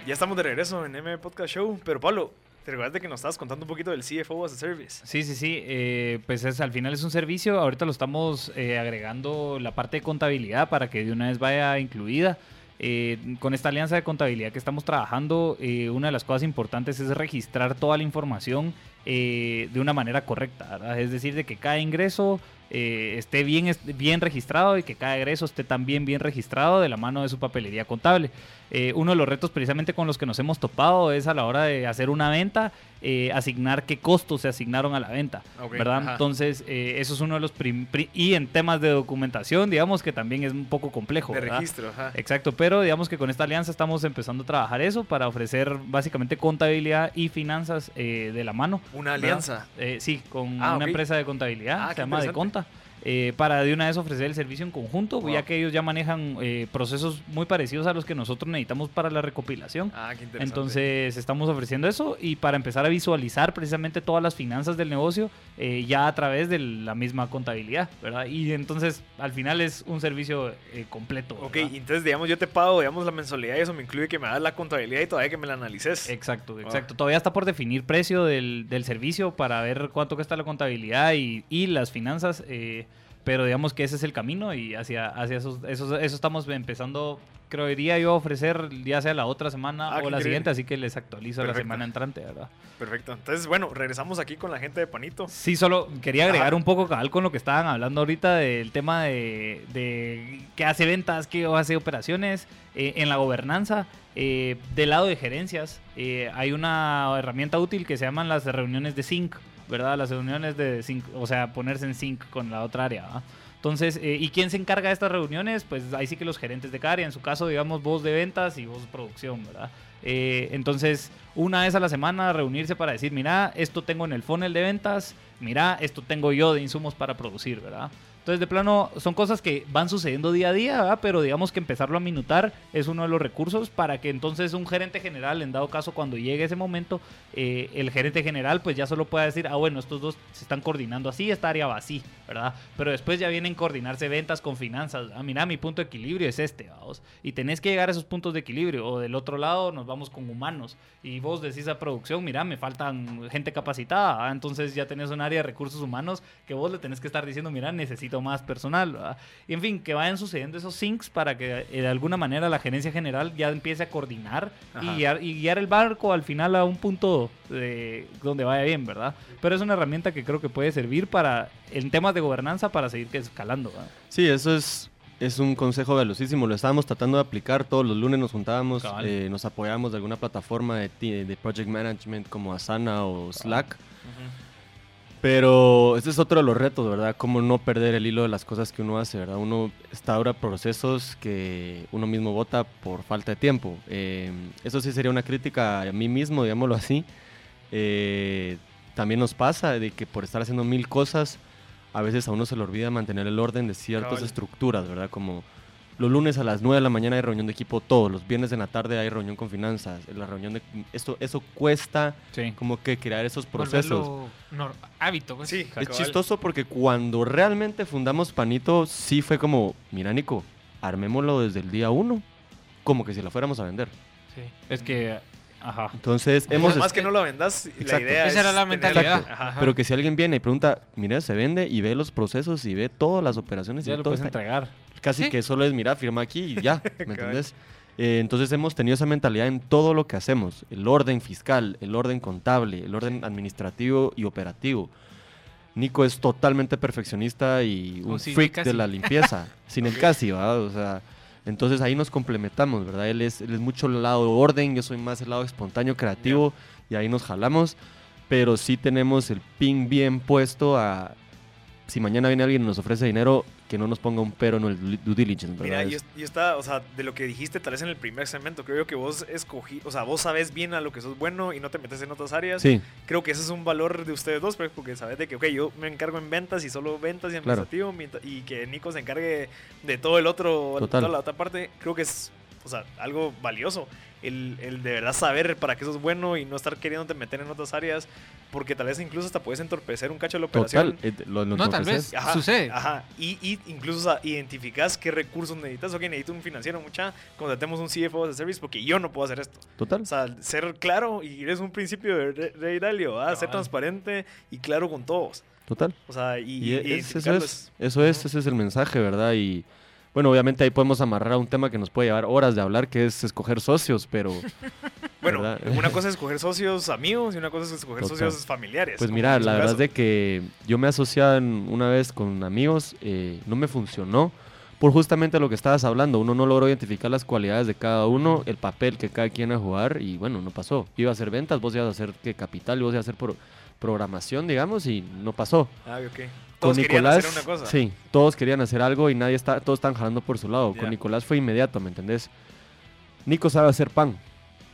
Ya estamos de regreso en M Podcast Show. Pero Pablo, te recuerdas de que nos estabas contando un poquito del CFO as a Service. Sí, sí, sí. eh, pues es, al final es un servicio. Ahorita lo estamos eh, agregando la parte de contabilidad para que de una vez vaya incluida. Eh, con esta alianza de contabilidad que estamos trabajando, una de las cosas importantes es registrar toda la información de una manera correcta. Es decir, de que cada ingreso eh, esté bien, bien registrado y que cada egreso esté también bien registrado de la mano de su papelería contable. Eh, uno de los retos precisamente con los que nos hemos topado es a la hora de hacer una venta, eh, asignar qué costos se asignaron a la venta, ¿verdad? ajá. Entonces, eh, eso es uno de los... y en temas de documentación, digamos que también es un poco complejo. De ¿verdad? registro, ajá. Exacto, pero digamos que con esta alianza estamos empezando a trabajar eso para ofrecer básicamente contabilidad y finanzas eh, de la mano. Una alianza. Eh, sí, con Ah, una empresa de contabilidad, Ah, se llama De. Conta, eh, para de una vez ofrecer el servicio en conjunto, Wow. ya que ellos ya manejan eh, procesos muy parecidos a los que nosotros necesitamos para la recopilación. Ah, qué interesante. Entonces estamos ofreciendo eso y para empezar a visualizar precisamente todas las finanzas del negocio eh, ya a través de la misma contabilidad, ¿verdad? Y entonces al final es un servicio eh, completo. Ok, entonces, digamos, yo te pago, digamos, la mensualidad y eso me incluye que me hagas la contabilidad y todavía que me la analices. Exacto, Ah. exacto. Todavía está por definir precio del, del servicio para ver cuánto cuesta la contabilidad y, y las finanzas, eh, pero digamos que ese es el camino y hacia, hacia esos, esos- eso estamos empezando, creería yo, a ofrecer ya sea la otra semana Ah, o la increíble. siguiente, así que les actualizo la semana entrante, ¿verdad? Perfecto. Entonces, bueno, regresamos aquí con la gente de Panito. Sí, solo quería agregar Ajá. un poco cabal con lo que estaban hablando ahorita del tema de, de qué hace ventas, qué hace operaciones eh, en la gobernanza. eh, del lado de gerencias, eh, hay una herramienta útil que se llaman las reuniones de sync, ¿verdad? Las reuniones de sync, o sea, ponerse en sync con la otra área. Entonces, eh, ¿y quién se encarga de estas reuniones? Pues ahí sí que los gerentes de cada área, en su caso, digamos, vos de ventas y vos producción, ¿verdad? Eh, entonces, una vez a la semana reunirse para decir, mira, esto tengo en el funnel de ventas, mira, esto tengo yo de insumos para producir, ¿verdad? Entonces, de plano, son cosas que van sucediendo día a día, pero digamos que empezarlo a minutar es uno de los recursos para que entonces un gerente general, en dado caso, cuando llegue ese momento, eh, el gerente general pues ya solo pueda decir, ah, bueno, estos dos se están coordinando así, esta área va así, ¿verdad? Pero después ya vienen coordinarse ventas con finanzas. Ah, mira, mi punto de equilibrio es este, vamos. Y tenés que llegar a esos puntos de equilibrio. O del otro lado nos vamos con humanos. Y vos decís a producción, mira, me faltan gente capacitada. ah, Entonces ya tenés un área de recursos humanos que vos le tenés que estar diciendo, mira, necesito más personal. ¿verdad? Y en fin, que vayan sucediendo esos syncs para que eh, de alguna manera la gerencia general ya empiece a coordinar y guiar, y guiar el barco al final a un punto de- donde vaya bien, ¿verdad? Pero es una herramienta que creo que puede servir para, en temas de gobernanza, para seguir escalando. ¿verdad? Sí, eso es, es un consejo valiosísimo. Lo estábamos tratando de aplicar. Todos los lunes nos juntábamos, eh, nos apoyábamos de alguna plataforma de, de project management como Asana o Slack. Pero este es otro de los retos, ¿verdad? Cómo no perder el hilo de las cosas que uno hace, ¿verdad? Uno está ahora procesos que uno mismo vota por falta de tiempo. Eh, eso sí sería una crítica a mí mismo, digámoslo así. Eh, también nos pasa de que por estar haciendo mil cosas, a veces a uno se le olvida mantener el orden de ciertas Cabal. estructuras, ¿verdad? Como los lunes a las 9 de la mañana hay reunión de equipo todos, los viernes en la tarde hay reunión con finanzas, la reunión de... Esto, eso cuesta Sí. como que crear esos procesos. Nor- hábito, pues. Sí, Es chistoso porque cuando realmente fundamos Panito, sí fue como, mira Nico, armémoslo desde el día uno, como que si lo fuéramos a vender. Sí. Es que, ajá. Entonces, Hemos hemos... más que no lo vendas, la idea Esa es era la mentalidad. Ajá. Pero que si alguien viene y pregunta, mira, se vende y ve los procesos y ve todas las operaciones y Ya ve lo todo puedes está- entregar. Casi Sí. que solo es, mira, firma aquí y ya, ¿me entendés? Eh, entonces hemos tenido esa mentalidad en todo lo que hacemos. El orden fiscal, el orden contable, el orden administrativo y operativo. Nico es totalmente perfeccionista y un Oh, freak casi. de la limpieza, sin el casi, ¿verdad? O sea, entonces ahí nos complementamos, ¿verdad? Él es, él es mucho el lado de orden, yo soy más el lado espontáneo, creativo, y ahí nos jalamos, pero sí tenemos el ping bien puesto a, si mañana viene alguien y nos ofrece dinero, que no nos ponga un pero en el due diligence, ¿verdad? Mira, yo, yo está, o sea, de lo que dijiste tal vez en el primer segmento, creo yo que vos escogí, o sea, vos sabes bien a lo que sos bueno y no te metes en otras áreas. Sí, Creo que ese es un valor de ustedes dos, pues, porque sabes de que, ok, yo me encargo en ventas y solo ventas y administrativo, y que Nico se encargue de todo el otro, Total. toda la otra parte, creo que es, o sea, algo valioso. El, el de verdad saber para qué sos bueno y no estar queriéndote meter en otras áreas, porque tal vez incluso hasta puedes entorpecer un cacho de la operación. total. eh, lo- lo No, tal vez. Sucede. Ajá. Y, y incluso o sea, identificas qué recursos necesitas. Ok, necesito un financiero, mucha. Contratemos un CFO de service porque yo no puedo hacer esto. Total. O sea, ser claro y es un principio de Re- Rey Dalio, ¿verdad? Ser transparente y claro con todos. Total. O sea, y, Y y es- eso es, eso es, ese es el mensaje, ¿verdad? Y bueno, obviamente ahí podemos amarrar a un tema que nos puede llevar horas de hablar, que es escoger socios, pero Bueno, ¿verdad? una cosa es escoger socios amigos y una cosa es escoger Total. socios familiares. pues mira, la verdad es de que yo me asocié en- una vez con amigos, eh, no me funcionó por justamente lo que estabas hablando. Uno no logró identificar las cualidades de cada uno, el papel que cada quien a jugar y bueno, no pasó. Iba a hacer ventas, vos ibas a hacer que capital, vos ibas a hacer pro- programación, digamos, y no pasó. Ah, ok. Con Todos querían Nicolás, hacer una cosa. sí, todos querían hacer algo y nadie está, todos están jalando por su lado. Con Nicolás fue inmediato, ¿me entendés? Nico sabe hacer pan,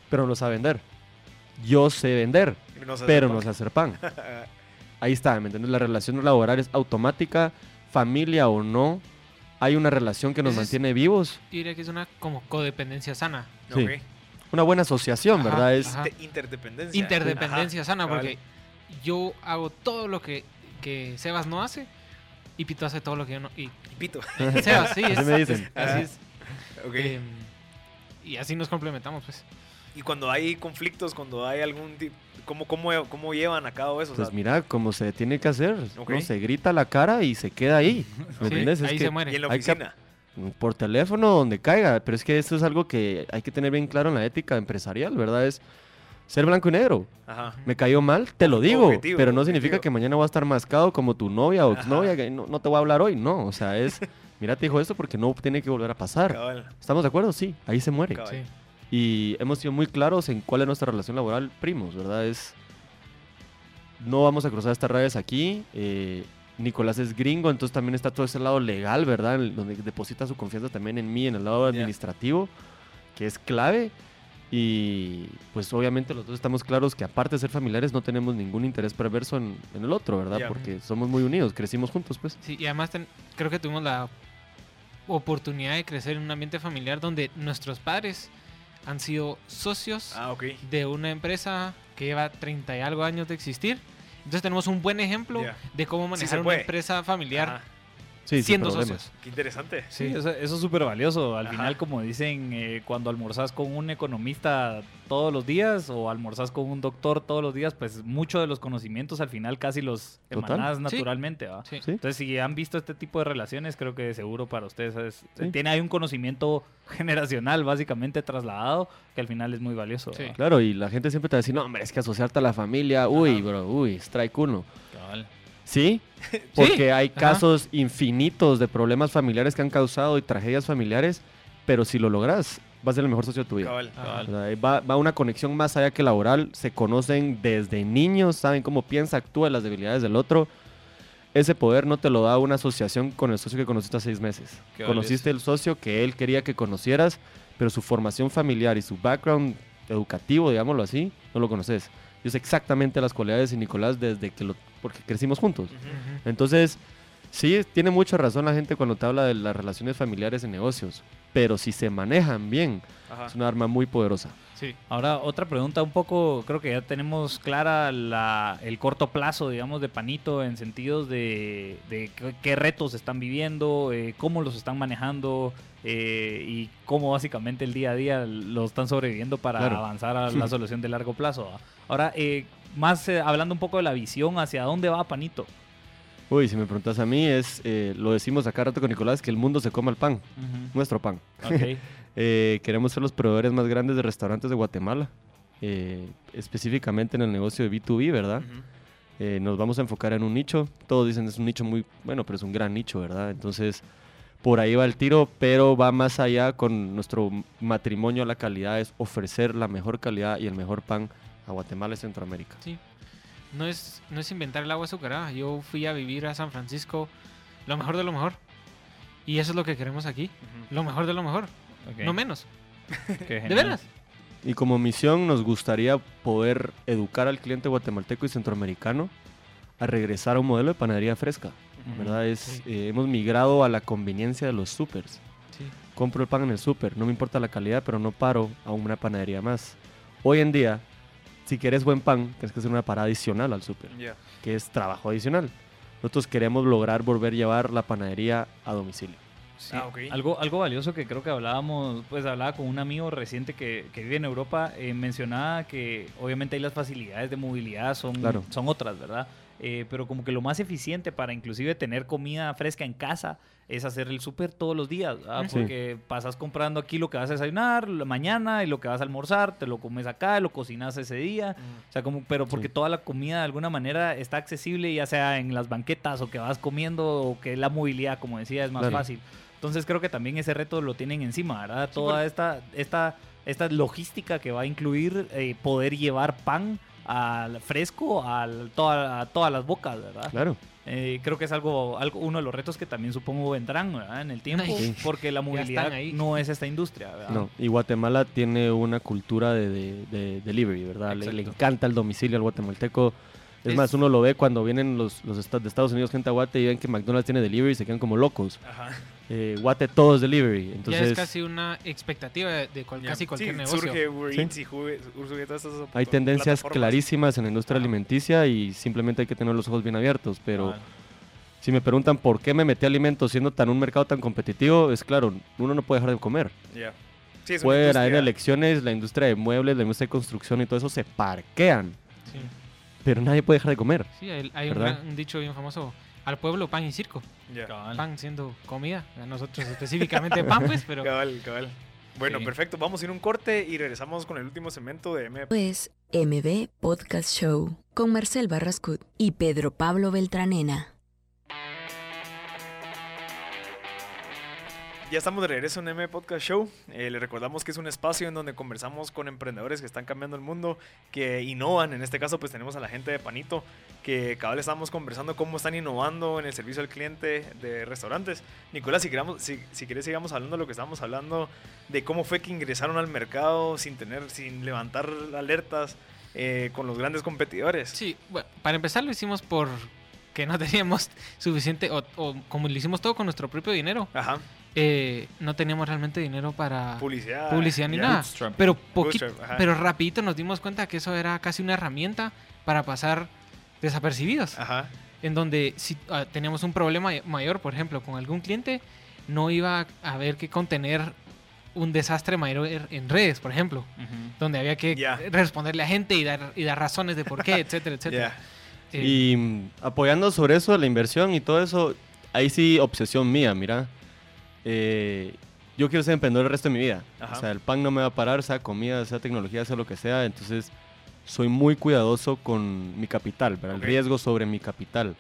pero no sabe vender. Yo sé vender, No sé pero no sé hacer pan. Ahí está, ¿me entiendes? La relación laboral es automática, familia o no. Hay una relación que nos es- mantiene vivos. Yo diría que es una como codependencia sana. Sí. Ok. Una buena asociación, Ajá, ¿verdad? Es, ajá. Inter- Interdependencia. Interdependencia Ajá, sana, cabal. porque yo hago todo lo que, que Sebas no hace y Pito hace todo lo que yo no. Y Y pito. Sebas, sí, Así es, me dicen. Así es. Ok. Em, y así nos complementamos, pues. Y cuando hay conflictos, cuando hay algún tipo, ¿cómo, cómo, cómo llevan a cabo eso? O Pues sea, mira, como se tiene que hacer. Ok. ¿no? Se grita a la cara y se queda ahí. ¿Me Sí, entiendes? Es ahí que se muere. y en la hay que- oficina. por teléfono, donde caiga. Pero es que esto es algo que hay que tener bien claro en la ética empresarial, ¿verdad? Es ser blanco y negro. Ajá. Me cayó mal, te lo digo. Objetivo, pero no significa que mañana voy a estar mascado como tu novia o exnovia, que no, no te voy a hablar hoy. No, o sea, es, mira, te dijo esto porque no tiene que volver a pasar. Cabal. ¿Estamos de acuerdo? Sí, ahí se muere. Sí. Y hemos sido muy claros en cuál es nuestra relación laboral primos, ¿verdad? Es. No vamos a cruzar estas redes aquí. eh, Nicolás es gringo, entonces también está todo ese lado legal, ¿verdad? El- Donde deposita su confianza también en mí, en el lado administrativo, que es clave. Y pues obviamente los dos estamos claros que aparte de ser familiares no tenemos ningún interés perverso en, en el otro, ¿verdad? Porque somos muy unidos, crecimos juntos, pues. Sí, y además ten- creo que tuvimos la oportunidad de crecer en un ambiente familiar donde nuestros padres han sido socios Ah, de una empresa que lleva 30 y algo años de existir. Entonces tenemos un buen ejemplo de cómo manejar una empresa familiar Ajá, Sí, siendo problemas. socios. Qué interesante. Sí, eso, eso es súper valioso. Al Ajá. final, como dicen, eh, cuando almorzás con un economista todos los días o almorzás con un doctor todos los días, pues muchos de los conocimientos al final casi los emanás Sí. naturalmente. ¿va? Sí. Entonces, si han visto este tipo de relaciones, creo que seguro para ustedes es- Sí. tiene hay un conocimiento generacional básicamente trasladado que al final es muy valioso. Claro, y la gente siempre te va a decir, no, hombre, es que asociarte a la familia, uy, bro, uy, strike uno. Cabal. Sí, porque hay ajá. casos infinitos de problemas familiares que han causado y tragedias familiares, pero si lo logras, vas a ser el mejor socio de tu vida. Cabal. Cabal. O sea, ahí va, va una conexión más allá que laboral, se conocen desde niños, saben cómo piensa, actúa, las debilidades del otro. Ese poder no te lo da una asociación con el socio que conociste hace seis meses. Qué Conociste el socio que él quería que conocieras, pero su formación familiar y su background educativo, digámoslo así, no lo conoces. Yo sé exactamente las cualidades de Nicolás desde que lo, porque crecimos juntos. Entonces, sí, tiene mucha razón la gente cuando te habla de las relaciones familiares en negocios, pero si se manejan bien, Ajá. es una arma muy poderosa. Sí. Ahora, otra pregunta un poco, creo que ya tenemos clara la, el corto plazo, digamos, de Panito en sentidos de, de qué, retos están viviendo, eh, cómo los están manejando eh, y cómo básicamente el día a día lo están sobreviviendo para Claro. avanzar a la solución de largo plazo. Ahora, eh, más eh, hablando un poco de la visión, ¿hacia dónde va Panito? Uy, si me preguntas a mí, es eh, lo decimos acá rato con Nicolás, que el mundo se coma el pan, nuestro pan. Ok. Eh, queremos ser los proveedores más grandes de restaurantes de Guatemala, eh, específicamente en el negocio de B2B, ¿verdad? Eh, nos vamos a enfocar en un nicho. Todos dicen es un nicho muy bueno, pero es un gran nicho, ¿verdad? Entonces, por ahí va el tiro, pero va más allá con nuestro matrimonio a la calidad, es ofrecer la mejor calidad y el mejor pan a Guatemala y Centroamérica. Sí. No es, no es inventar el agua azucarada. Yo fui a vivir a San Francisco lo mejor de lo mejor. Y eso es lo que queremos aquí. Lo mejor de lo mejor. No menos. Qué ¿De veras? Y como misión nos gustaría poder educar al cliente guatemalteco y centroamericano a regresar a un modelo de panadería fresca. ¿verdad? Es, Sí. eh, hemos migrado a la conveniencia de los supers. Sí. compro el pan en el súper, no me importa la calidad, pero no paro a una panadería más. Hoy en día, si quieres buen pan, tienes que hacer una parada adicional al súper, Ya. que es trabajo adicional. Nosotros queremos lograr volver a llevar la panadería a domicilio. Sí, Ah, algo, algo valioso que creo que hablábamos, pues hablaba con un amigo reciente que, que vive en Europa, eh, mencionaba que obviamente ahí las facilidades de movilidad son, Claro. son otras, ¿verdad? Eh, pero como que lo más eficiente para inclusive tener comida fresca en casa es hacer el súper todos los días, porque pasas comprando aquí lo que vas a desayunar la mañana y lo que vas a almorzar, te lo comes acá, lo cocinas ese día, o sea, como, pero porque Sí. toda la comida de alguna manera está accesible, ya sea en las banquetas o que vas comiendo o que la movilidad, como decía, es más Claro. fácil. Entonces creo que también ese reto lo tienen encima, ¿verdad? Toda esta, esta, esta logística que va a incluir eh, poder llevar pan al fresco al, toda- a todas las bocas, ¿verdad? Claro. Eh, creo que es algo, algo, uno de los retos que también supongo vendrán ¿verdad? en el tiempo, Sí. porque la movilidad no es esta industria, ¿verdad? No, y Guatemala tiene una cultura de, de- de delivery, ¿verdad? Le, encanta el domicilio al guatemalteco. Es, Es- más, uno lo ve cuando vienen los, los de Estados Unidos gente a Guate y ven que McDonald's tiene delivery y se quedan como locos. Ajá. Eh, Guate todo es delivery. Entonces, ya es casi una expectativa de, de cual- Ya. casi cualquier Sí, negocio. Surge Uber Sí. Y Juve- surge todas estas hay tendencias clarísimas en la industria Ajá. alimenticia y simplemente hay que tener los ojos bien abiertos. Pero Cabal. si me preguntan por qué me metí a alimentos siendo tan un mercado tan competitivo, es claro, uno no puede dejar de comer. Ya. Sí, una haber elecciones, la industria de muebles, la industria de construcción y todo eso se parquean, Sí, pero nadie puede dejar de comer. Sí, hay, hay un, ¿Verdad? gran- un dicho bien famoso. Al pueblo pan y circo. Pan siendo comida. A nosotros específicamente pan, pues, pero... Cabal, cabal. Bueno, Sí. perfecto. Vamos a ir a un corte y regresamos con el último segmento de M. Pues MB Podcast Show con Marcel Barrascut y Pedro ya estamos de regreso en M Podcast Show. Eh, le recordamos que es un espacio en donde conversamos con emprendedores que están cambiando el mundo, que innovan. En este caso, pues tenemos a la gente de Panito, que cada vez estamos conversando cómo están innovando en el servicio al cliente de restaurantes. Nicolás, si, queramos, si, si quieres, sigamos hablando de lo que estábamos hablando, de cómo fue que ingresaron al mercado sin tener, sin levantar alertas eh, con los grandes competidores. Sí, bueno, para empezar lo hicimos por que no teníamos suficiente, o, o como lo hicimos todo con nuestro propio dinero, Ajá. Eh, no teníamos realmente dinero para Publicidad. publicidad ni nada. Bootstrap. Pero poquito, Bootstrap, pero rapidito nos dimos cuenta que eso era casi una herramienta para pasar desapercibidos. Ajá. En donde si ah, teníamos un problema mayor, por ejemplo, con algún cliente, no iba a haber que contener un desastre mayor en redes, por ejemplo, donde había que responderle a gente y dar, y dar razones de por qué, etcétera, etcétera. Eh, Y mm, apoyando sobre eso, la inversión y todo eso, ahí sí, obsesión mía, mira. Eh, yo quiero ser emprendedor el resto de mi vida. Ajá. O sea, el pan no me va a parar, sea comida, sea tecnología, sea lo que sea. Entonces, soy muy cuidadoso con mi capital, ¿verdad? El riesgo sobre mi capital.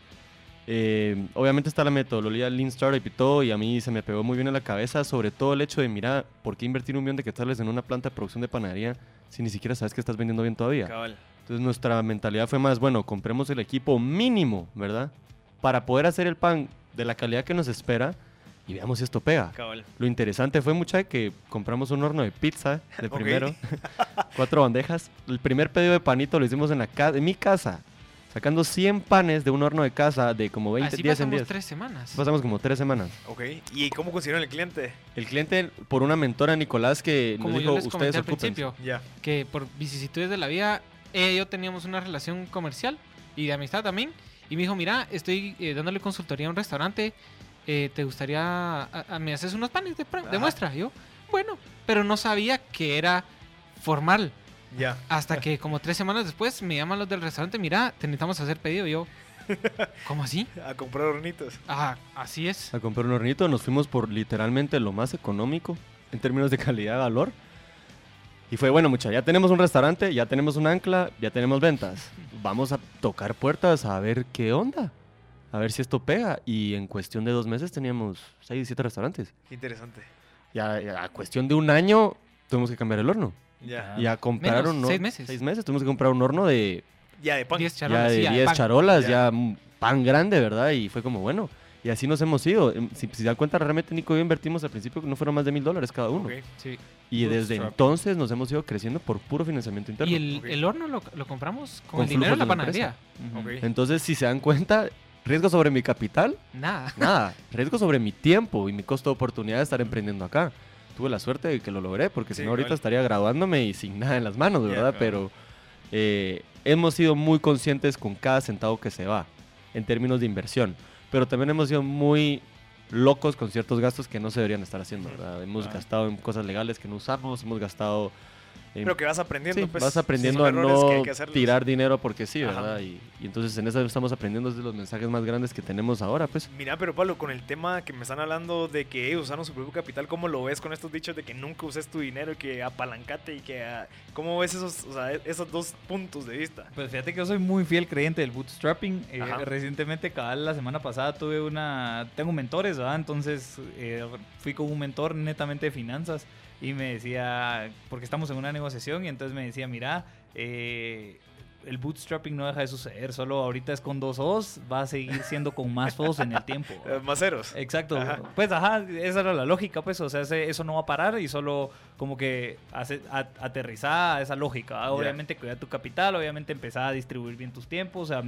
Eh, obviamente está la metodología Lean Startup y todo, y a mí se me pegó muy bien en la cabeza, sobre todo el hecho de, mira, ¿por qué invertir un millón de quetzales en una planta de producción de panadería si ni siquiera sabes que estás vendiendo bien todavía? Cabal. Entonces nuestra mentalidad fue más, bueno, compremos el equipo mínimo, ¿verdad? Para poder hacer el pan de la calidad que nos espera y veamos si esto pega. Cabal. Lo interesante fue, mucha que compramos un horno de pizza de Ok. primero, cuatro bandejas. El primer pedido de panito lo hicimos en, la ca- en mi casa, sacando 100 panes de un horno de casa de como 20 así días en pasamos 10. tres semanas. Pasamos como tres semanas. Ok. ¿Y cómo consiguieron el cliente? El cliente, por una mentora, Nicolás, que Como nos yo dijo, les comenté ustedes al ocúpense". principio, Ya. que por vicisitudes de la vida, ella y yo teníamos una relación comercial y de amistad también. Y me dijo, mira, estoy eh, dándole consultoría a un restaurante, eh, ¿te gustaría, a- a- me haces unos panes de, Ajá. muestra? Yo, bueno, pero no sabía que era formal. Ya. Hasta que como tres semanas después me llaman los del restaurante, mira, te necesitamos hacer pedido. Yo, ¿cómo así? A comprar hornitos. Ah, así es. a comprar un hornito. Nos fuimos por literalmente lo más económico en términos de calidad-valor. Y fue, bueno, mucha, ya tenemos un restaurante, ya tenemos un ancla, ya tenemos ventas. Vamos a tocar puertas a ver qué onda. A ver si esto pega. Y en cuestión de dos meses teníamos seis, siete restaurantes. Qué interesante. Y a, a cuestión de un año tuvimos que cambiar el horno. Ya. Y a comprar Menos, un horno. seis meses. Seis meses. Tuvimos que comprar un horno de Ya, de pan. Diez ya charolas. de sí, ya, 10 pan. charolas, Ya. ya. pan grande, ¿verdad? Y fue como, bueno, y así nos hemos ido. Em, Si, si se dan cuenta, realmente Nico y yo invertimos al principio que no fueron más de mil dólares cada uno. Ok. Sí. Y desde entonces nos hemos ido creciendo por puro financiamiento interno. Y el, Ok. el horno lo, lo compramos con, Con el dinero de la de panadería. Ujú. Ok. Entonces, si se dan cuenta, riesgo sobre mi capital, Nada. nada. riesgo sobre mi tiempo y mi costo de oportunidad de estar emprendiendo acá. Tuve la suerte de que lo logré, porque si Sí, no ahorita estaría graduándome y sin nada en las manos, ¿verdad? Pero eh, hemos sido muy conscientes con cada centavo que se va en términos de inversión. Pero también hemos sido muy locos con ciertos gastos que no se deberían estar haciendo, ¿verdad? Hemos Ah. gastado en cosas legales que no usamos, hemos gastado... Pero que vas aprendiendo, Sí, pues. vas aprendiendo a errores que hay no que hacerlos. tirar dinero porque sí. ¿verdad? Y, y entonces en eso estamos aprendiendo es de los mensajes más grandes que tenemos ahora, pues. Mira, pero Pablo, con el tema que me están hablando de que ellos usaron su propio capital, ¿cómo lo ves con estos dichos de que nunca uses tu dinero y que apalancate y que... ah, ¿Cómo ves esos, o sea, esos dos puntos de vista? Pues fíjate que yo soy muy fiel creyente del bootstrapping. Eh, recientemente, cabal, la semana pasada tuve una... Tengo mentores, ¿verdad? Entonces eh, fui con un mentor netamente de finanzas y me decía, porque estamos en una negociación y entonces me decía, mira, eh, el bootstrapping no deja de suceder, solo ahorita es con dos O's, va a seguir siendo con más O's en el tiempo. Eh, más ceros. Exacto. Ajá. Pues ajá, esa era la lógica, pues, o sea, eso no va a parar y solo como que hace, a- aterrizar a esa lógica. Obviamente cuidar tu capital, obviamente empezar a distribuir bien tus tiempos, a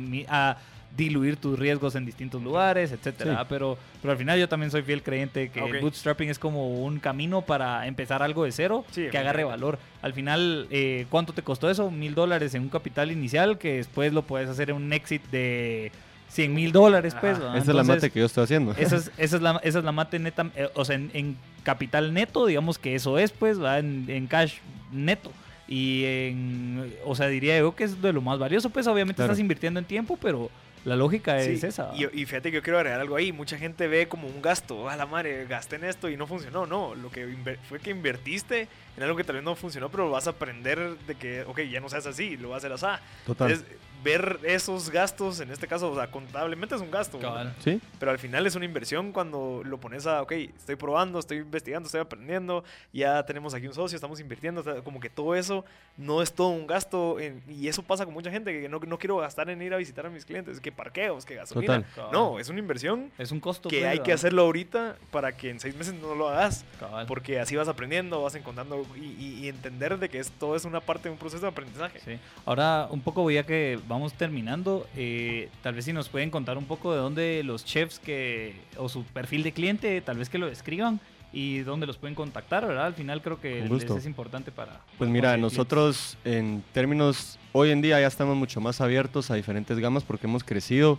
diluir tus riesgos en distintos lugares, etcétera. Pero, pero al final yo también soy fiel creyente que el bootstrapping es como un camino para empezar algo de cero Sí, que agarre valor. Al final, eh, ¿cuánto te costó eso? Mil dólares en un capital inicial que después lo puedes hacer en un exit de 100 mil dólares, pues. Esa es la mate que yo estoy haciendo. esa es, esa es la, esa es la mate neta, eh, o sea, en, en capital neto, digamos que eso es, pues, va en, en cash neto. Y en, o sea, diría yo que es de lo más valioso, pues obviamente Claro. estás invirtiendo en tiempo, pero la lógica es Sí, esa. Y, y fíjate que yo quiero agregar algo ahí. Mucha gente ve como un gasto. A la madre, gasté en esto y no funcionó. No, lo que fue que invertiste en algo que tal vez no funcionó, pero vas a aprender de que, ok, ya no seas así, lo vas a hacer así. Total. Entonces, ver esos gastos, en este caso, o sea, contablemente es un gasto. Sí, pero al final es una inversión cuando lo pones a, ok, estoy probando, estoy investigando, estoy aprendiendo, ya tenemos aquí un socio, estamos invirtiendo, o sea, como que todo eso no es todo un gasto, en- y eso pasa con mucha gente, que no, no quiero gastar en ir a visitar a mis clientes, que parqueos, que gasolina. Total. No, es una inversión Es un costo. que pues, hay que hacerlo ahorita para que en seis meses no lo hagas. Cabal. Porque así vas aprendiendo, vas encontrando y, y- y entender de que es, todo es una parte de un proceso de aprendizaje. Sí. Ahora, un poco, ya que vamos terminando, eh, tal vez si nos pueden contar un poco de dónde los chefs que, o su perfil de cliente, tal vez que lo describan y dónde los pueden contactar, ¿verdad? Al final creo que les es importante para... Pues mira, nosotros en términos, hoy en día ya estamos mucho más abiertos a diferentes gamas porque hemos crecido.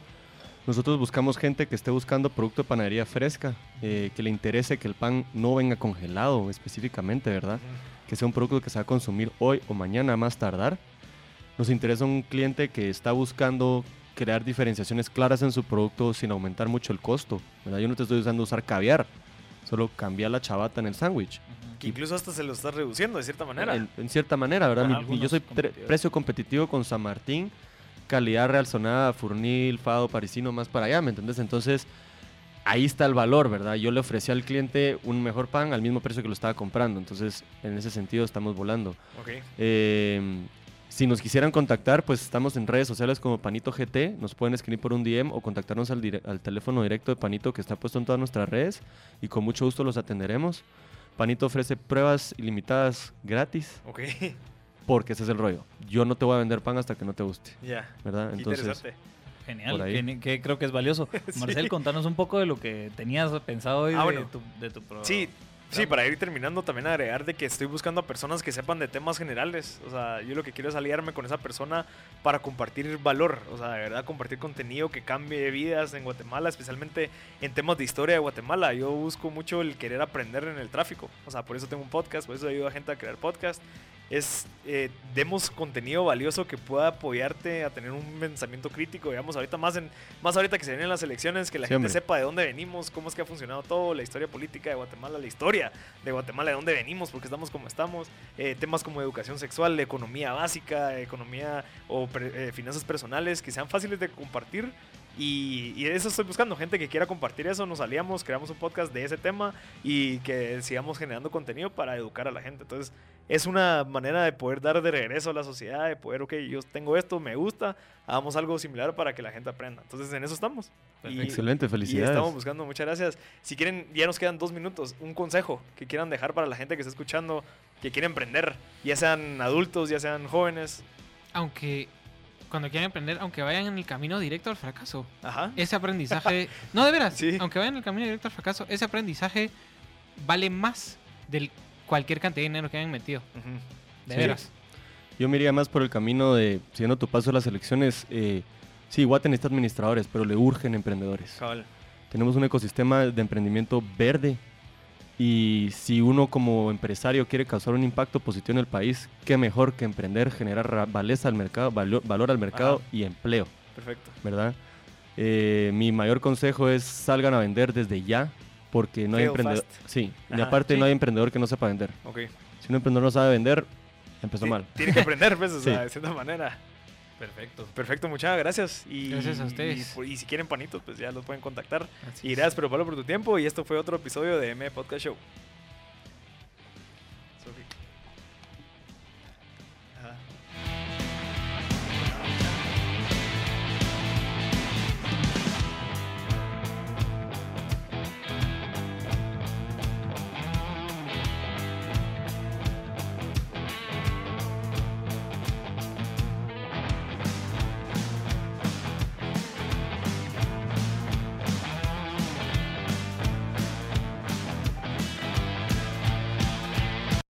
Nosotros buscamos gente que esté buscando producto de panadería fresca, eh, que le interese que el pan no venga congelado específicamente, ¿verdad? Que sea un producto que se va a consumir hoy o mañana más tardar. Nos interesa un cliente que está buscando crear diferenciaciones claras en su producto sin aumentar mucho el costo. ¿verdad? Yo no te estoy usando usar caviar, solo cambiar la chabata en el sándwich. Que incluso hasta se lo estás reduciendo de cierta manera. En, en cierta manera, ¿verdad? Mi- mi- yo soy precio competitivo con San Martín, calidad Real Sonada, Furnil, Fado, Parisino, más para allá, ¿me entendés? Entonces, ahí está el valor, ¿verdad? Yo le ofrecí al cliente un mejor pan al mismo precio que lo estaba comprando. Entonces, en ese sentido, estamos volando. Ok. Eh, si nos quisieran contactar, pues estamos en redes sociales como Panito GT. Nos pueden escribir por un DM o contactarnos al, dire- al teléfono directo de Panito que está puesto en todas nuestras redes y con mucho gusto los atenderemos. Panito ofrece pruebas ilimitadas gratis Ok. porque ese es el rollo. Yo no te voy a vender pan hasta que no te guste, Ya. ¿verdad? Qué Entonces, interesante. Genial, Por ahí. que, que creo que es valioso. Sí. Marcel, contanos un poco de lo que tenías pensado hoy Ah, de, bueno. tu, de tu programa. Sí, sí, para ir terminando también agregar de que estoy buscando a personas que sepan de temas generales. O sea, yo lo que quiero es aliarme con esa persona para compartir valor. O sea, de verdad compartir contenido que cambie vidas en Guatemala, especialmente en temas de historia de Guatemala. Yo busco mucho el querer aprender en el tráfico. O sea, por eso tengo un podcast, por eso ayudo a gente a crear podcast. Es, eh, demos contenido valioso que pueda apoyarte a tener un pensamiento crítico, digamos, ahorita más, en, más ahorita que se vienen las elecciones, que la Sí, gente hombre. sepa de dónde venimos, cómo es que ha funcionado todo, la historia política de Guatemala, la historia de Guatemala, de dónde venimos, porque estamos como estamos, eh, temas como educación sexual, economía básica, economía o pre- eh, finanzas personales que sean fáciles de compartir. Y, y eso estoy buscando, gente que quiera compartir eso, nos aliamos, creamos un podcast de ese tema y que sigamos generando contenido para educar a la gente. Entonces, es una manera de poder dar de regreso a la sociedad, de poder, ok, yo tengo esto, me gusta, hagamos algo similar para que la gente aprenda. Entonces, en eso estamos. Y- excelente, y felicidades. estamos buscando, muchas gracias. Si quieren, ya nos quedan dos minutos. Un consejo que quieran dejar para la gente que está escuchando, que quiere emprender, ya sean adultos, ya sean jóvenes. Aunque cuando quieran emprender, aunque vayan en el camino directo al fracaso, Ajá. ese aprendizaje, no de veras, Sí. aunque vayan en el camino directo al fracaso, ese aprendizaje vale más del cualquier cantidad de dinero que hayan metido, Ujú. de Sí. veras. Yo me iría más por el camino de, siguiendo tu paso a las elecciones, eh, sí, Guate necesita administradores, pero le urgen emprendedores. Cabal. Tenemos un ecosistema de emprendimiento verde y si uno como empresario quiere causar un impacto positivo en el país, qué mejor que emprender, generar ra- valeza al mercado, valo- valor al mercado Ajá. y empleo, Perfecto. ¿verdad? Eh, mi mayor consejo es salgan a vender desde ya, porque no hay emprendedor. fast. Sí, y aparte Sí. no hay emprendedor que no sepa vender. Ok. Si un emprendedor no sabe vender, empezó mal. Tiene que aprender, pues, o Sí. sea, de cierta manera. Perfecto. Perfecto, muchas gracias. Y, Gracias a ustedes. Y, si quieren panitos, pues ya los pueden contactar. Así Y gracias, pero Pablo, por tu tiempo. Y esto fue otro episodio de M Podcast Show.